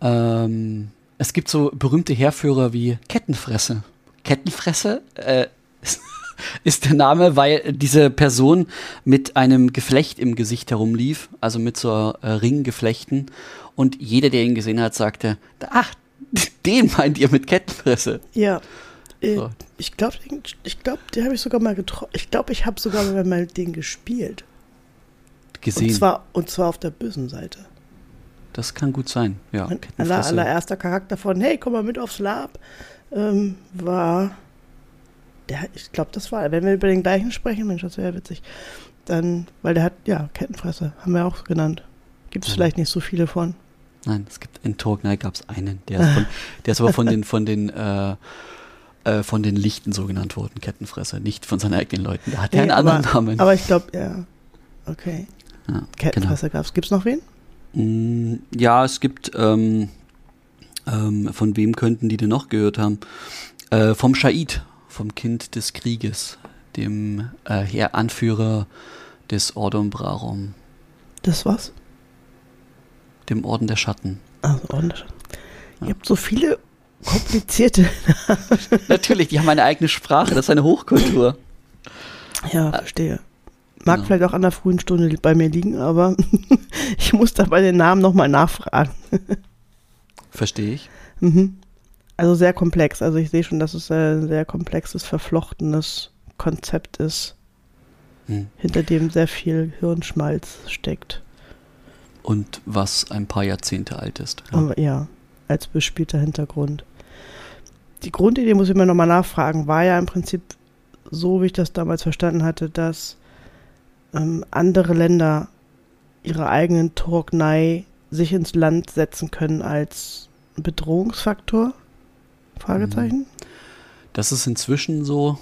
Ähm, es gibt so berühmte Herführer wie Kettenfresse. Kettenfresse äh, ist der Name, weil diese Person mit einem Geflecht im Gesicht herumlief, also mit so äh, Ringgeflechten. Und jeder, der ihn gesehen hat, sagte, ach, den meint ihr mit Kettenfresse. Ja. Äh, so. Ich glaube, ich glaub, den habe ich sogar mal getroffen. Ich glaube, ich habe sogar mal den gespielt. Gesehen. Und zwar, und zwar auf der bösen Seite. Das kann gut sein, ja. Aller, allererster Charakter von, hey, komm mal mit aufs Lab, ähm, war, der, ich glaube, das war, wenn wir über den gleichen sprechen, Mensch, das wäre witzig, dann, weil der hat, ja, Kettenfresser, haben wir auch genannt. Gibt es ja. vielleicht nicht so viele von. Nein, es gibt, in Torgnai gab es einen, der ist, von, der ist aber von den, von den, äh, äh, von den Lichten so genannt worden, Kettenfresser, nicht von seinen eigenen Leuten. Der hat nee, ja einen aber, anderen Namen. Aber ich glaube, ja, okay. Ja, Kettenfresser genau. gab es. Gibt es noch wen? Mm, ja, es gibt, ähm, ähm, von wem könnten die denn noch gehört haben? Äh, vom Shaid, vom Kind des Krieges, dem äh, Herr Anführer des Ordum Brarum. Das was? Dem Orden der Schatten. Also Orden der Schatten. Ja. Ihr habt so viele komplizierte. Natürlich, die haben eine eigene Sprache, das ist eine Hochkultur. Ja, verstehe. Mag genau. vielleicht auch an der frühen Stunde bei mir liegen, aber ich muss da bei den Namen nochmal nachfragen. Verstehe ich. Mhm. Also sehr komplex. Also ich sehe schon, dass es ein sehr komplexes, verflochtenes Konzept ist, hm. hinter dem sehr viel Hirnschmalz steckt. Und was ein paar Jahrzehnte alt ist. Ja, ja als bespielter Hintergrund. Die Grundidee, muss ich mir nochmal nachfragen, war ja im Prinzip so, wie ich das damals verstanden hatte, dass ähm, andere Länder ihre eigenen Torgnei sich ins Land setzen können als Bedrohungsfaktor? Fragezeichen. Das ist inzwischen so.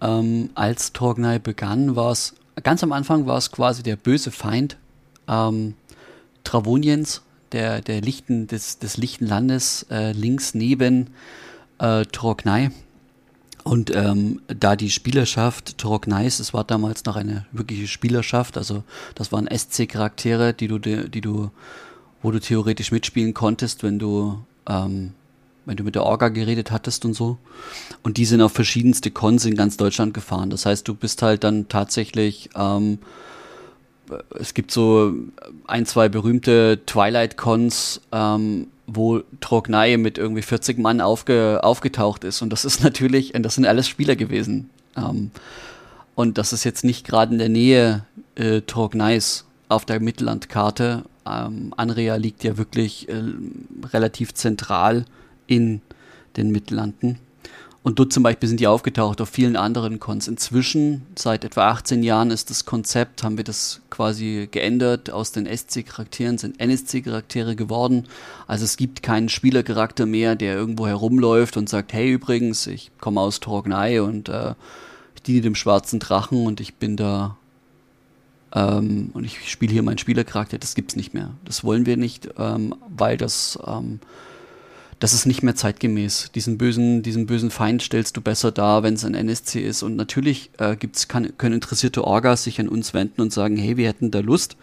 Ähm, als Torgnai begann, war es ganz am Anfang war es quasi der böse Feind ähm, Travoniens, der, der lichten, des, des lichten Landes äh, links neben äh, Torgnai. Und ähm, da die Spielerschaft Torok Nice, es war damals noch eine wirkliche Spielerschaft, also das waren SC-Charaktere, die du, die du, wo du theoretisch mitspielen konntest, wenn du, ähm, wenn du mit der Orga geredet hattest und so. Und die sind auf verschiedenste Cons in ganz Deutschland gefahren. Das heißt, du bist halt dann tatsächlich, ähm, es gibt so ein, zwei berühmte Twilight-Cons, ähm, wo Trognai mit irgendwie 40 Mann aufge, aufgetaucht ist. Und das ist natürlich, das sind alles Spieler gewesen. Ähm, und das ist jetzt nicht gerade in der Nähe äh, Trognais auf der Mittellandkarte. Ähm, Anrea liegt ja wirklich äh, relativ zentral in den Mittellanden. Und dort zum Beispiel sind die aufgetaucht auf vielen anderen Cons. Inzwischen, seit etwa 18 Jahren, ist das Konzept, haben wir das quasi geändert. Aus den SC-Charakteren sind NSC-Charaktere geworden. Also es gibt keinen Spielercharakter mehr, der irgendwo herumläuft und sagt, hey übrigens, ich komme aus Torgnai und äh, ich diene dem schwarzen Drachen und ich bin da ähm, und ich spiele hier meinen Spielercharakter. Das gibt's nicht mehr. Das wollen wir nicht, ähm, weil das ähm, das ist nicht mehr zeitgemäß. Diesen bösen, diesen bösen Feind stellst du besser dar, wenn es ein NSC ist. Und natürlich äh, gibt's, kann, können interessierte Orgas sich an uns wenden und sagen, hey, wir hätten da Lust.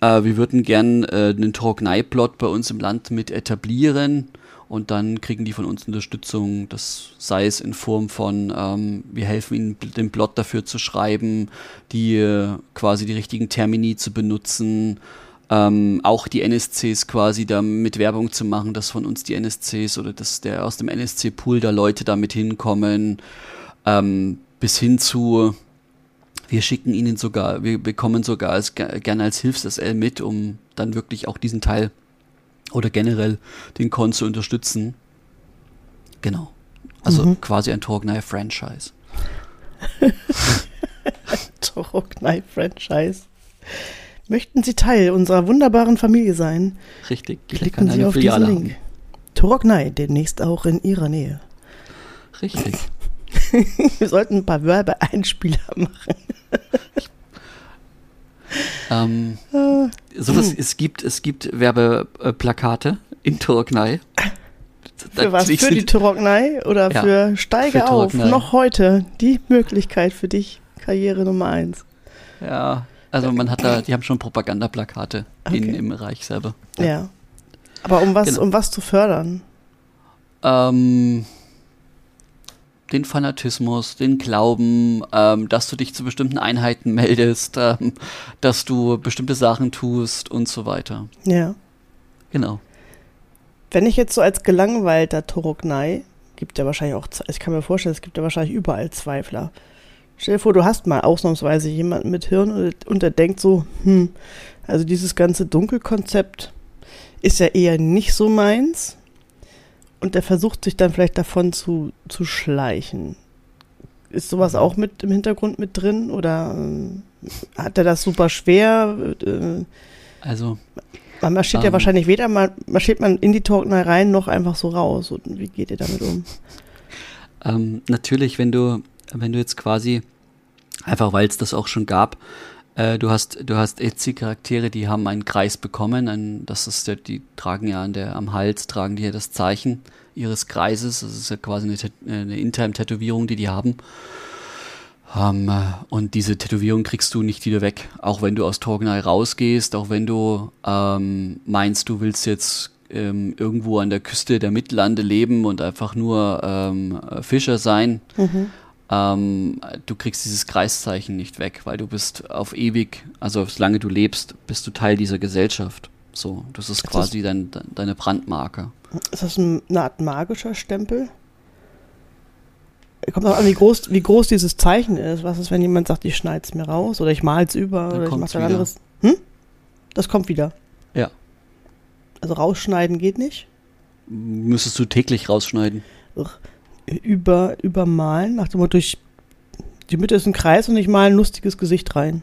Äh, wir würden gern äh, einen Trognei-Plot bei uns im Land mit etablieren. Und dann kriegen die von uns Unterstützung, das sei es in Form von, ähm, wir helfen ihnen, den Plot dafür zu schreiben, die äh, quasi die richtigen Termini zu benutzen, ähm, auch die NSCs quasi da mit Werbung zu machen, dass von uns die NSCs oder dass der aus dem NSC-Pool da Leute da mit hinkommen, ähm, bis hin zu, wir schicken ihnen sogar, wir bekommen sogar als, gerne als Hilfs-SL mit, um dann wirklich auch diesen Teil oder generell den Con zu unterstützen. Genau. Also mhm. quasi ein Torgnai-Franchise. Torgnai-Franchise. Möchten Sie Teil unserer wunderbaren Familie sein? Richtig. Klicken Sie auf Filiale diesen Link. Torognai, demnächst auch in Ihrer Nähe. Richtig. Wir sollten ein paar Werbeeinspieler machen. ähm, sowas, es gibt, es gibt Werbeplakate in Torognai. Für was? Für die Torognai oder ja, für Steige für auf? Noch heute die Möglichkeit für dich, Karriere Nummer eins. Ja, also man hat da, die haben schon Propagandaplakate okay. in, im Reich selber. Ja. Aber um was, genau. um was zu fördern? Ähm, den Fanatismus, den Glauben, ähm, dass du dich zu bestimmten Einheiten meldest, ähm, dass du bestimmte Sachen tust und so weiter. Ja. Genau. Wenn ich jetzt so als gelangweilter Torognai, gibt ja wahrscheinlich auch, ich kann mir vorstellen, es gibt ja wahrscheinlich überall Zweifler. Stell dir vor, du hast mal ausnahmsweise jemanden mit Hirn und, und der denkt so, hm, also dieses ganze Dunkelkonzept ist ja eher nicht so meins. Und der versucht sich dann vielleicht davon zu, zu schleichen. Ist sowas auch mit im Hintergrund mit drin oder äh, hat er das super schwer? Äh, also. Man marschiert ähm, ja wahrscheinlich weder mal, marschiert man in die Talkner rein noch einfach so raus. Und wie geht ihr damit um? Ähm, natürlich, wenn du wenn du jetzt quasi, einfach weil es das auch schon gab, äh, du hast, du hast Etsy-Charaktere, die haben einen Kreis bekommen, ein, das ist der, die tragen ja an der, am Hals, tragen die ja das Zeichen ihres Kreises, das ist ja quasi eine, eine Intime-Tätowierung, die die haben. Um, ähm, und diese Tätowierung kriegst du nicht wieder weg. Auch wenn du aus Torgnai rausgehst, auch wenn du ähm, meinst, du willst jetzt ähm, irgendwo an der Küste der Mittellande leben und einfach nur ähm, Fischer sein. Mhm ähm, du kriegst dieses Kreiszeichen nicht weg, weil du bist auf ewig, also solange du lebst, bist du Teil dieser Gesellschaft. So, das ist, ist quasi das, dein, deine Brandmarke. Ist das eine Art magischer Stempel? Kommt auch an, wie groß, wie groß dieses Zeichen ist. Was ist, wenn jemand sagt, ich schneide es mir raus oder ich male es über Dann oder ich mache was anderes? Hm? Das kommt wieder. Ja. Also rausschneiden geht nicht? Müsstest du täglich rausschneiden. Ugh über, übermalen, nach dem Motto, ich, die Mitte ist ein Kreis und ich male ein lustiges Gesicht rein.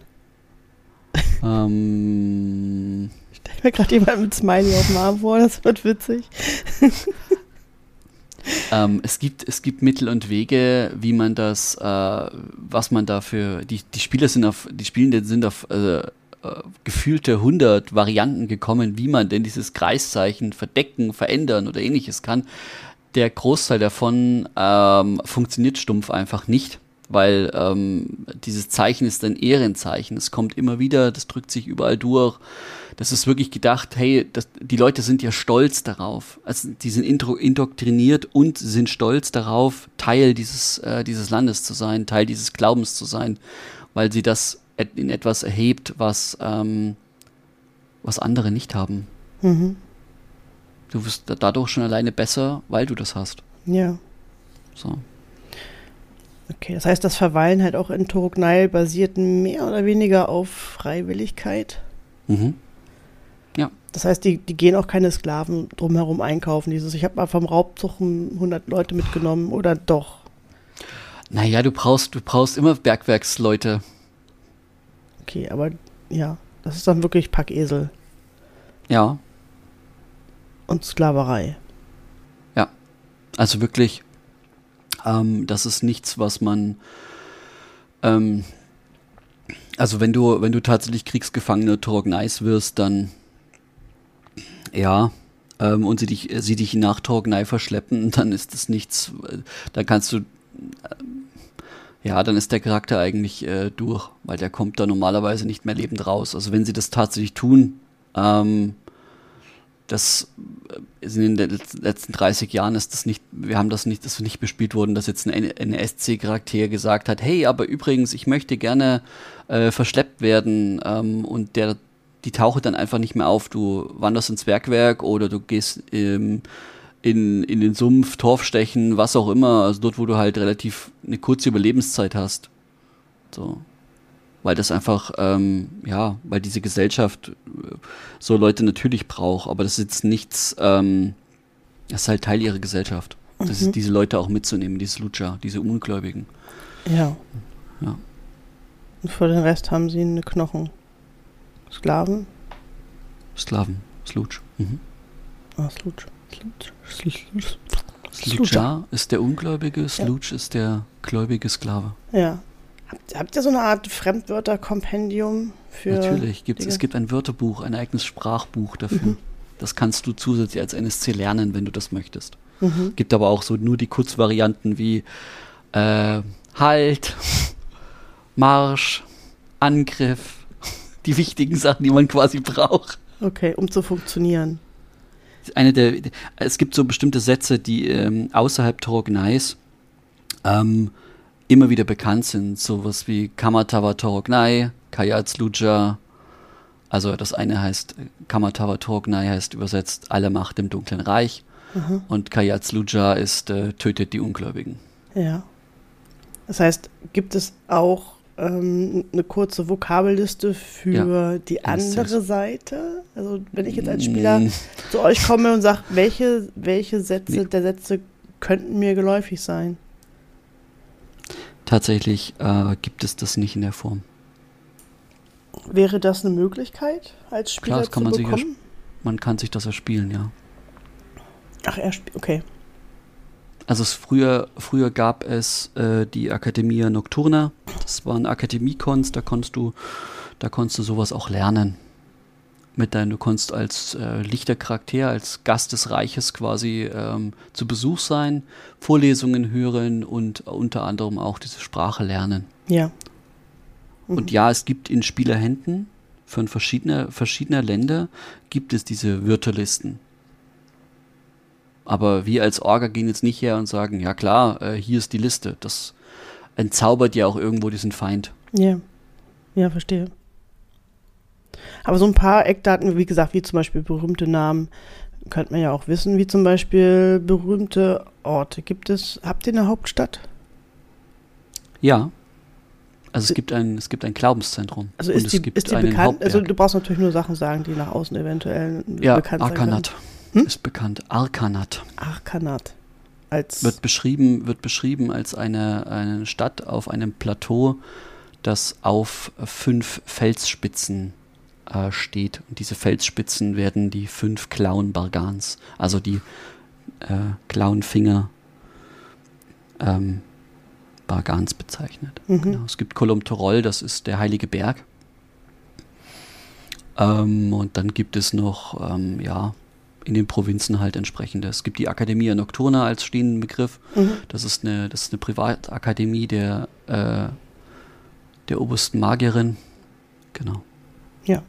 Ähm. Ich stelle mir gerade jemand mit Smiley auf dem Arm vor, das wird witzig. ähm, es, gibt, es gibt Mittel und Wege, wie man das, äh, was man dafür, die, die Spieler sind auf, die Spielenden sind auf äh, äh gefühlte 100 Varianten gekommen, wie man denn dieses Kreiszeichen verdecken, verändern oder ähnliches kann der Großteil davon ähm, funktioniert stumpf einfach nicht, weil ähm, dieses Zeichen ist ein Ehrenzeichen. Es kommt immer wieder, das drückt sich überall durch. Das ist wirklich gedacht, hey, das, die Leute sind ja stolz darauf. Also die sind indoktriniert und sind stolz darauf, Teil dieses, äh, dieses Landes zu sein, Teil dieses Glaubens zu sein, weil sie das in etwas erhebt, was, ähm, was andere nicht haben. Mhm. Du wirst dadurch schon alleine besser, weil du das hast. Ja. So. Okay, das heißt, das Verweilen halt auch in Toroknal basiert mehr oder weniger auf Freiwilligkeit. Mhm. Ja, Das heißt, die, die gehen auch keine Sklaven drumherum einkaufen. Dieses, ich habe mal vom Raubzug 100 Leute mitgenommen oder doch? Naja, du brauchst, du brauchst immer Bergwerksleute. Okay, aber ja, das ist dann wirklich Packesel. Ja. Und Sklaverei. Ja. Also wirklich, ähm, das ist nichts, was man. Ähm, also wenn du, wenn du tatsächlich Kriegsgefangene Torgnais wirst, dann ja, ähm, und sie dich, sie dich nach Torgnai verschleppen, dann ist das nichts, dann kannst du, äh, ja, dann ist der Charakter eigentlich äh, durch, weil der kommt da normalerweise nicht mehr lebend raus. Also wenn sie das tatsächlich tun, ähm, das äh, in den letzten 30 Jahren ist das nicht, wir haben das nicht, das nicht bespielt worden, dass jetzt ein NSC-Charakter gesagt hat, hey, aber übrigens, ich möchte gerne äh, verschleppt werden ähm, und der die tauchen dann einfach nicht mehr auf. Du wanderst ins Bergwerk oder du gehst ähm, in, in den Sumpf, Torf stechen, was auch immer. Also dort, wo du halt relativ eine kurze Überlebenszeit hast. So. Weil das einfach, ähm, ja, weil diese Gesellschaft äh, so Leute natürlich braucht, aber das ist jetzt nichts, ähm, das ist halt Teil ihrer Gesellschaft. Mhm. Das ist mhm. diese Leute auch mitzunehmen, diese Lutscher, diese Ungläubigen. Ja. Ja. Und für den Rest haben sie eine Knochen. Sklaven? Sklaven, Slutsch. Mhm. Ah, Slutsch. Slutsch. Slucha ist der Ungläubige, Slutsch ja. ist der gläubige Sklave. Ja. Habt, habt ihr so eine Art Fremdwörterkompendium für. Natürlich, gibt's, es gibt ein Wörterbuch, ein eigenes Sprachbuch dafür. Mhm. Das kannst du zusätzlich als NSC lernen, wenn du das möchtest. Mhm. Gibt aber auch so nur die Kurzvarianten wie äh, Halt, Marsch, Angriff, die wichtigen Sachen, die man quasi braucht. Okay, um zu funktionieren. Eine der, es gibt so bestimmte Sätze, die ähm, außerhalb Torognais ähm, immer wieder bekannt sind. Sowas wie Kamatawa Torognai, Kayatsluja. Also das eine heißt, Kamatawa Torognai heißt übersetzt alle Macht im dunklen Reich. Mhm. Und Kayatsluja ist äh, tötet die Ungläubigen. Ja. Das heißt, gibt es auch ähm, eine kurze Vokabelliste für ja. die andere Seite? Also wenn ich jetzt als Spieler mm. zu euch komme und sage, welche, welche Sätze nee. der Sätze könnten mir geläufig sein? Tatsächlich äh, gibt es das nicht in der Form. Wäre das eine Möglichkeit als Spieler Klar, das kann man bekommen? Sich man kann sich das erspielen, ja. Ach, er okay. Also es früher, früher gab es äh, die Academia Nocturna. Das waren Akademiekons, da konntest du, da konntest du sowas auch lernen. Mit deinem, du konntest als äh, lichter Charakter, als Gast des Reiches quasi ähm, zu Besuch sein, Vorlesungen hören und unter anderem auch diese Sprache lernen. Ja. Mhm. Und ja, es gibt in Spielerhänden von verschiedener, verschiedener Länder gibt es diese Virtualisten. Aber wir als Orga gehen jetzt nicht her und sagen, ja klar, äh, hier ist die Liste. Das entzaubert ja auch irgendwo diesen Feind. Ja, ja, verstehe. Aber so ein paar Eckdaten, wie gesagt, wie zum Beispiel berühmte Namen, könnte man ja auch wissen, wie zum Beispiel berühmte Orte. Gibt es, habt ihr eine Hauptstadt? Ja. Also es gibt ein, es gibt ein Glaubenszentrum. Also ist die, ist die bekannt? Hauptberg. Also du brauchst natürlich nur Sachen sagen, die nach außen eventuell ja, bekannt sind. Arkanat. Können. Hm? Ist bekannt. Arkanat. Arkanat. Als wird beschrieben, wird beschrieben als eine, eine Stadt auf einem Plateau, das auf fünf Felsspitzen äh, steht. Und diese Felsspitzen werden die fünf Klauen Bargans, also die äh, Klauenfinger ähm, Bargans bezeichnet. Mhm. Genau. Es gibt Kolum Torol, das ist der heilige Berg. Ähm, und dann gibt es noch, ähm, ja, in den Provinzen halt entsprechende. Es gibt die Academia Nocturna als stehenden Begriff. Mhm. Das ist eine, das ist eine Privatakademie der, äh, der obersten Magierin. Genau. Ja.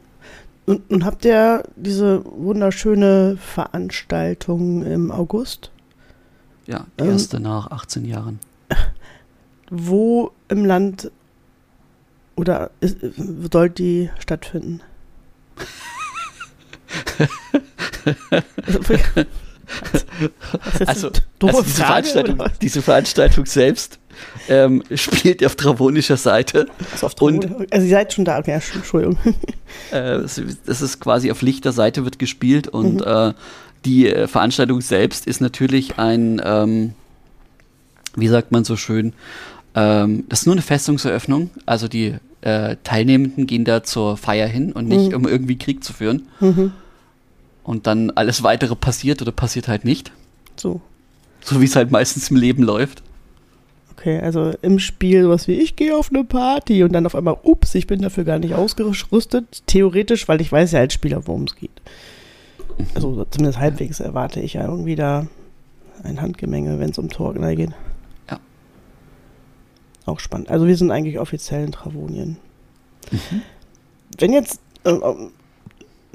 Und, und habt ihr diese wunderschöne Veranstaltung im August? Ja, die erste ähm, nach 18 Jahren. Wo im Land oder ist, soll die stattfinden? also, also diese, Veranstaltung, diese, Veranstaltung, selbst ähm, spielt auf dravonischer Seite. Also, auf und, also ihr seid schon da, okay, Entschuldigung. Äh, das ist quasi auf lichter Seite wird gespielt und mhm. äh, die äh, Veranstaltung selbst ist natürlich ein, ähm, wie sagt man so schön, ähm, das ist nur eine Festungseröffnung. Also die äh, Teilnehmenden gehen da zur Feier hin und nicht, mhm. um irgendwie Krieg zu führen. Mhm. Und dann alles weitere passiert oder passiert halt nicht. So. So wie es halt meistens im Leben läuft. Okay, also im Spiel was wie ich gehe auf eine Party und dann auf einmal, ups, ich bin dafür gar nicht ausgerüstet. Theoretisch, weil ich weiß ja als Spieler, worum es geht. Also zumindest halbwegs erwarte ich ja irgendwie da ein Handgemenge, wenn es um Torgnei geht. Ja. Auch spannend. Also wir sind eigentlich offiziell in Travonien. Mhm. Wenn jetzt äh,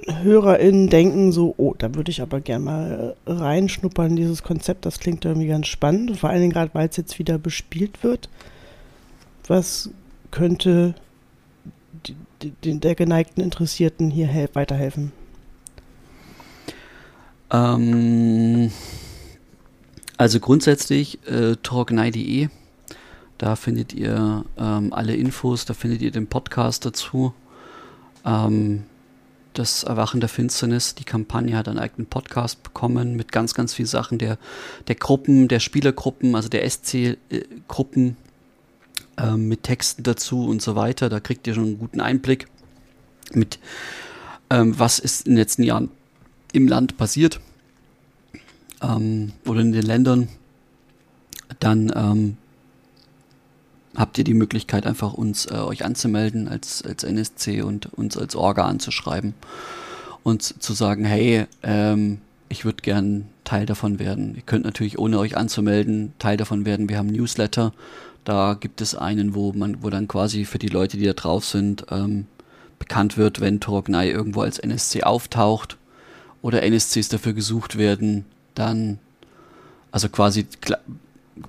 HörerInnen denken so, oh, da würde ich aber gerne mal reinschnuppern in dieses Konzept, das klingt irgendwie ganz spannend, vor allen Dingen gerade, weil es jetzt wieder bespielt wird. Was könnte die, die, der geneigten Interessierten hier weiterhelfen? Ähm, also grundsätzlich äh, talknei.de, da findet ihr ähm, alle Infos, da findet ihr den Podcast dazu. Ähm, das Erwachen der Finsternis, die Kampagne hat einen eigenen Podcast bekommen mit ganz, ganz vielen Sachen der, der Gruppen, der Spielergruppen, also der SC-Gruppen äh, mit Texten dazu und so weiter. Da kriegt ihr schon einen guten Einblick mit, ähm, was ist in den letzten Jahren im Land passiert ähm, oder in den Ländern. Dann ähm, habt ihr die Möglichkeit, einfach uns äh, euch anzumelden als, als NSC und uns als Orga anzuschreiben und zu sagen, hey, ähm, ich würde gern Teil davon werden. Ihr könnt natürlich ohne euch anzumelden Teil davon werden. Wir haben Newsletter. Da gibt es einen, wo man, wo dann quasi für die Leute, die da drauf sind, ähm, bekannt wird, wenn Torognai irgendwo als NSC auftaucht oder NSCs dafür gesucht werden, dann also quasi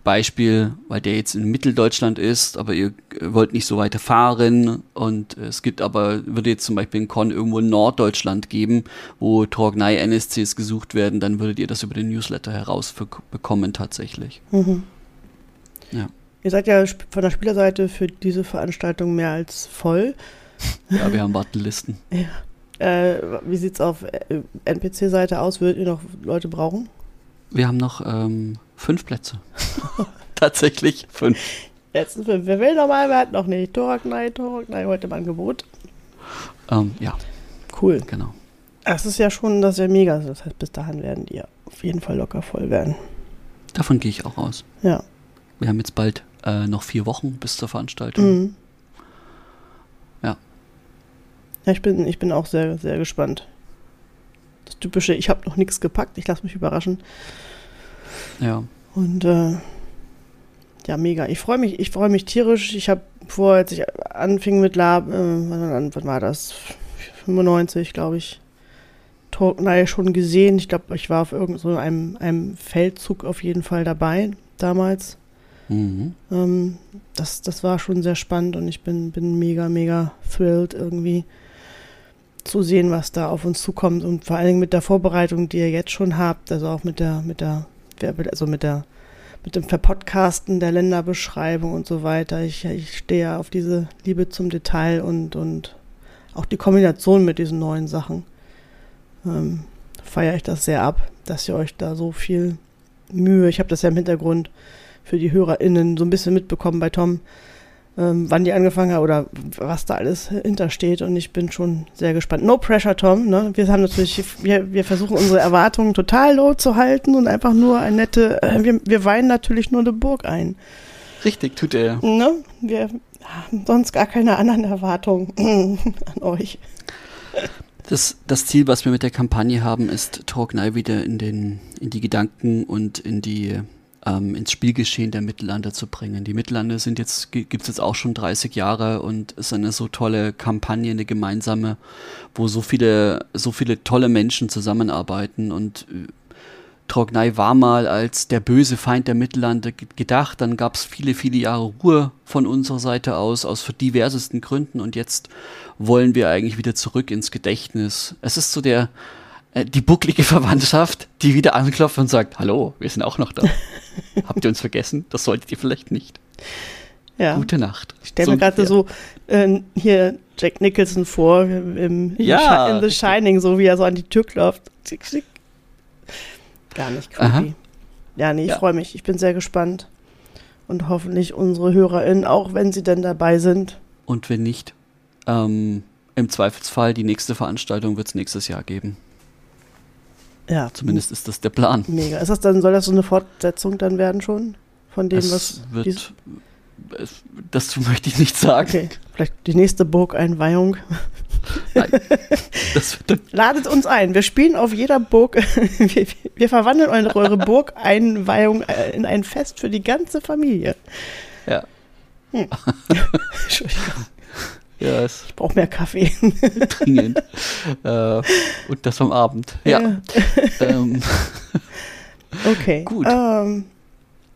Beispiel, weil der jetzt in Mitteldeutschland ist, aber ihr wollt nicht so weiter fahren und es gibt aber, würde jetzt zum Beispiel ein Con irgendwo in Norddeutschland geben, wo Torgnei NSCs gesucht werden, dann würdet ihr das über den Newsletter herausbekommen tatsächlich. Mhm. Ja. Ihr seid ja von der Spielerseite für diese Veranstaltung mehr als voll. Ja, wir haben Wartelisten. ja. Äh, wie sieht es auf äh, NPC-Seite aus? Würdet ihr noch Leute brauchen? Wir haben noch ähm, Fünf Plätze. Tatsächlich fünf. Letzten fünf. Wer will nochmal, wer hat noch nicht. Torok, nein, Torok, nein, heute im Angebot. Ähm, ja. Cool. Genau. Das ist ja schon, das ist ja mega. Das heißt, bis dahin werden die ja auf jeden Fall locker voll werden. Davon gehe ich auch aus. Ja. Wir haben jetzt bald äh, noch vier Wochen bis zur Veranstaltung. Mhm. Ja. Ja, ich bin, ich bin auch sehr, sehr gespannt. Typische, ich habe noch nichts gepackt, ich lasse mich überraschen. Ja. Und äh, ja, mega. Ich freue mich, ich freue mich tierisch. Ich habe vor, als ich anfing mit Lab, äh, wann, wann war das? 95, glaube ich. Torknei schon gesehen. Ich glaube, ich war auf irgendeinem so einem, einem Feldzug auf jeden Fall dabei damals. Mhm. Ähm, das, das war schon sehr spannend und ich bin, bin mega, mega thrilled irgendwie zu sehen, was da auf uns zukommt und vor allen Dingen mit der Vorbereitung, die ihr jetzt schon habt, also auch mit der, mit der also mit der mit dem Verpodcasten der Länderbeschreibung und so weiter. Ich, ich stehe ja auf diese Liebe zum Detail und, und auch die Kombination mit diesen neuen Sachen. Ähm, feiere ich das sehr ab, dass ihr euch da so viel Mühe, ich habe das ja im Hintergrund für die HörerInnen so ein bisschen mitbekommen bei Tom, ähm, wann die angefangen hat oder was da alles hintersteht. Und ich bin schon sehr gespannt. No pressure, Tom. Ne? Wir haben natürlich, wir, wir versuchen unsere Erwartungen total low zu halten und einfach nur ein nette, äh, wir, wir weinen natürlich nur eine Burg ein. Richtig, tut er. Ne? Wir haben sonst gar keine anderen Erwartungen an euch. Das, das Ziel, was wir mit der Kampagne haben, ist Torgnei wieder in, den, in die Gedanken und in die ähm, ins Spielgeschehen der Mittellande zu bringen. Die Mittellande sind jetzt, gibt es jetzt auch schon 30 Jahre und ist eine so tolle Kampagne, eine gemeinsame, wo so viele, so viele tolle Menschen zusammenarbeiten und äh, Trognei war mal als der böse Feind der Mittellande gedacht. Dann gab es viele, viele Jahre Ruhe von unserer Seite aus, aus diversesten Gründen. Und jetzt wollen wir eigentlich wieder zurück ins Gedächtnis. Es ist so der, äh, die bucklige Verwandtschaft, die wieder anklopft und sagt, hallo, wir sind auch noch da. Habt ihr uns vergessen? Das solltet ihr vielleicht nicht. Ja. Gute Nacht. Ich stelle mir gerade so äh, hier Jack Nicholson vor im, Ja. in The Shining, so wie er so an die Tür klopft. Gar nicht creepy. Aha. Ja, nee, ich Ja. freue mich. Ich bin sehr gespannt. Und hoffentlich unsere HörerInnen, auch wenn sie denn dabei sind. Und wenn nicht, ähm, im Zweifelsfall die nächste Veranstaltung wird es nächstes Jahr geben. Ja, Zumindest ist das der Plan. Mega. Ist das dann, soll das so eine Fortsetzung dann werden schon? Von dem, Es was. wird, es, dazu möchte ich nicht sagen. okay, vielleicht die nächste Burgeinweihung. Nein, Ladet uns ein. Wir spielen auf jeder Burg. wir, wir verwandeln eure, eure Burgeinweihung äh, in ein Fest für die ganze Familie. ja, Entschuldigung, ja, es ich brauche mehr Kaffee. dringend. äh, und das am Abend. Ja. ähm, Okay. Gut. Ähm,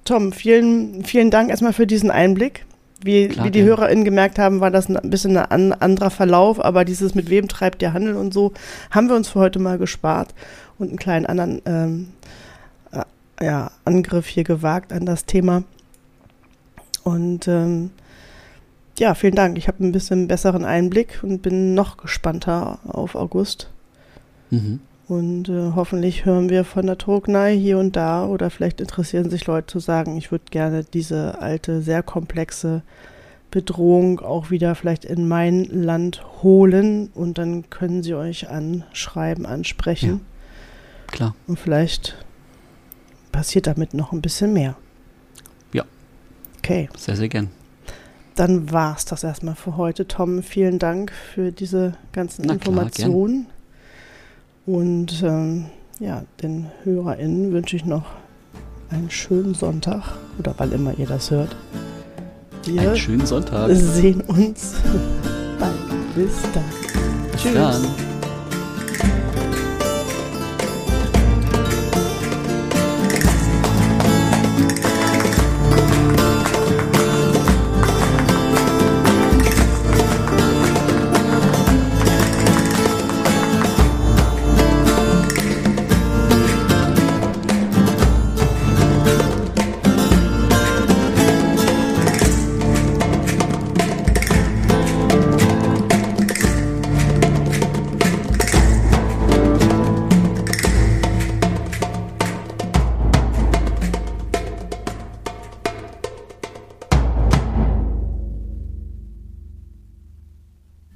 Tom, vielen, vielen Dank erstmal für diesen Einblick. Wie, Klar, wie die gerne. HörerInnen gemerkt haben, war das ein bisschen ein an, anderer Verlauf, aber dieses mit wem treibt der Handel und so haben wir uns für heute mal gespart und einen kleinen anderen ähm, äh, ja, Angriff hier gewagt an das Thema. Und ähm, ja, vielen Dank. Ich habe ein bisschen besseren Einblick und bin noch gespannter auf August. mhm. Und äh, hoffentlich hören wir von der Trognei hier und da oder vielleicht interessieren sich Leute zu sagen, ich würde gerne diese alte, sehr komplexe Bedrohung auch wieder vielleicht in mein Land holen und dann können sie euch anschreiben, ansprechen Klar. und vielleicht passiert damit noch ein bisschen mehr. Ja. Okay, Sehr, sehr gern. Dann war's das erstmal für heute. Tom, vielen Dank für diese ganzen Na klar, Informationen. Und ähm, ja, den HörerInnen wünsche ich noch einen schönen Sonntag oder wann immer ihr das hört. Wir Einen schönen Sonntag. sehen uns bald. Bis dann. Bis Tschüss. dann.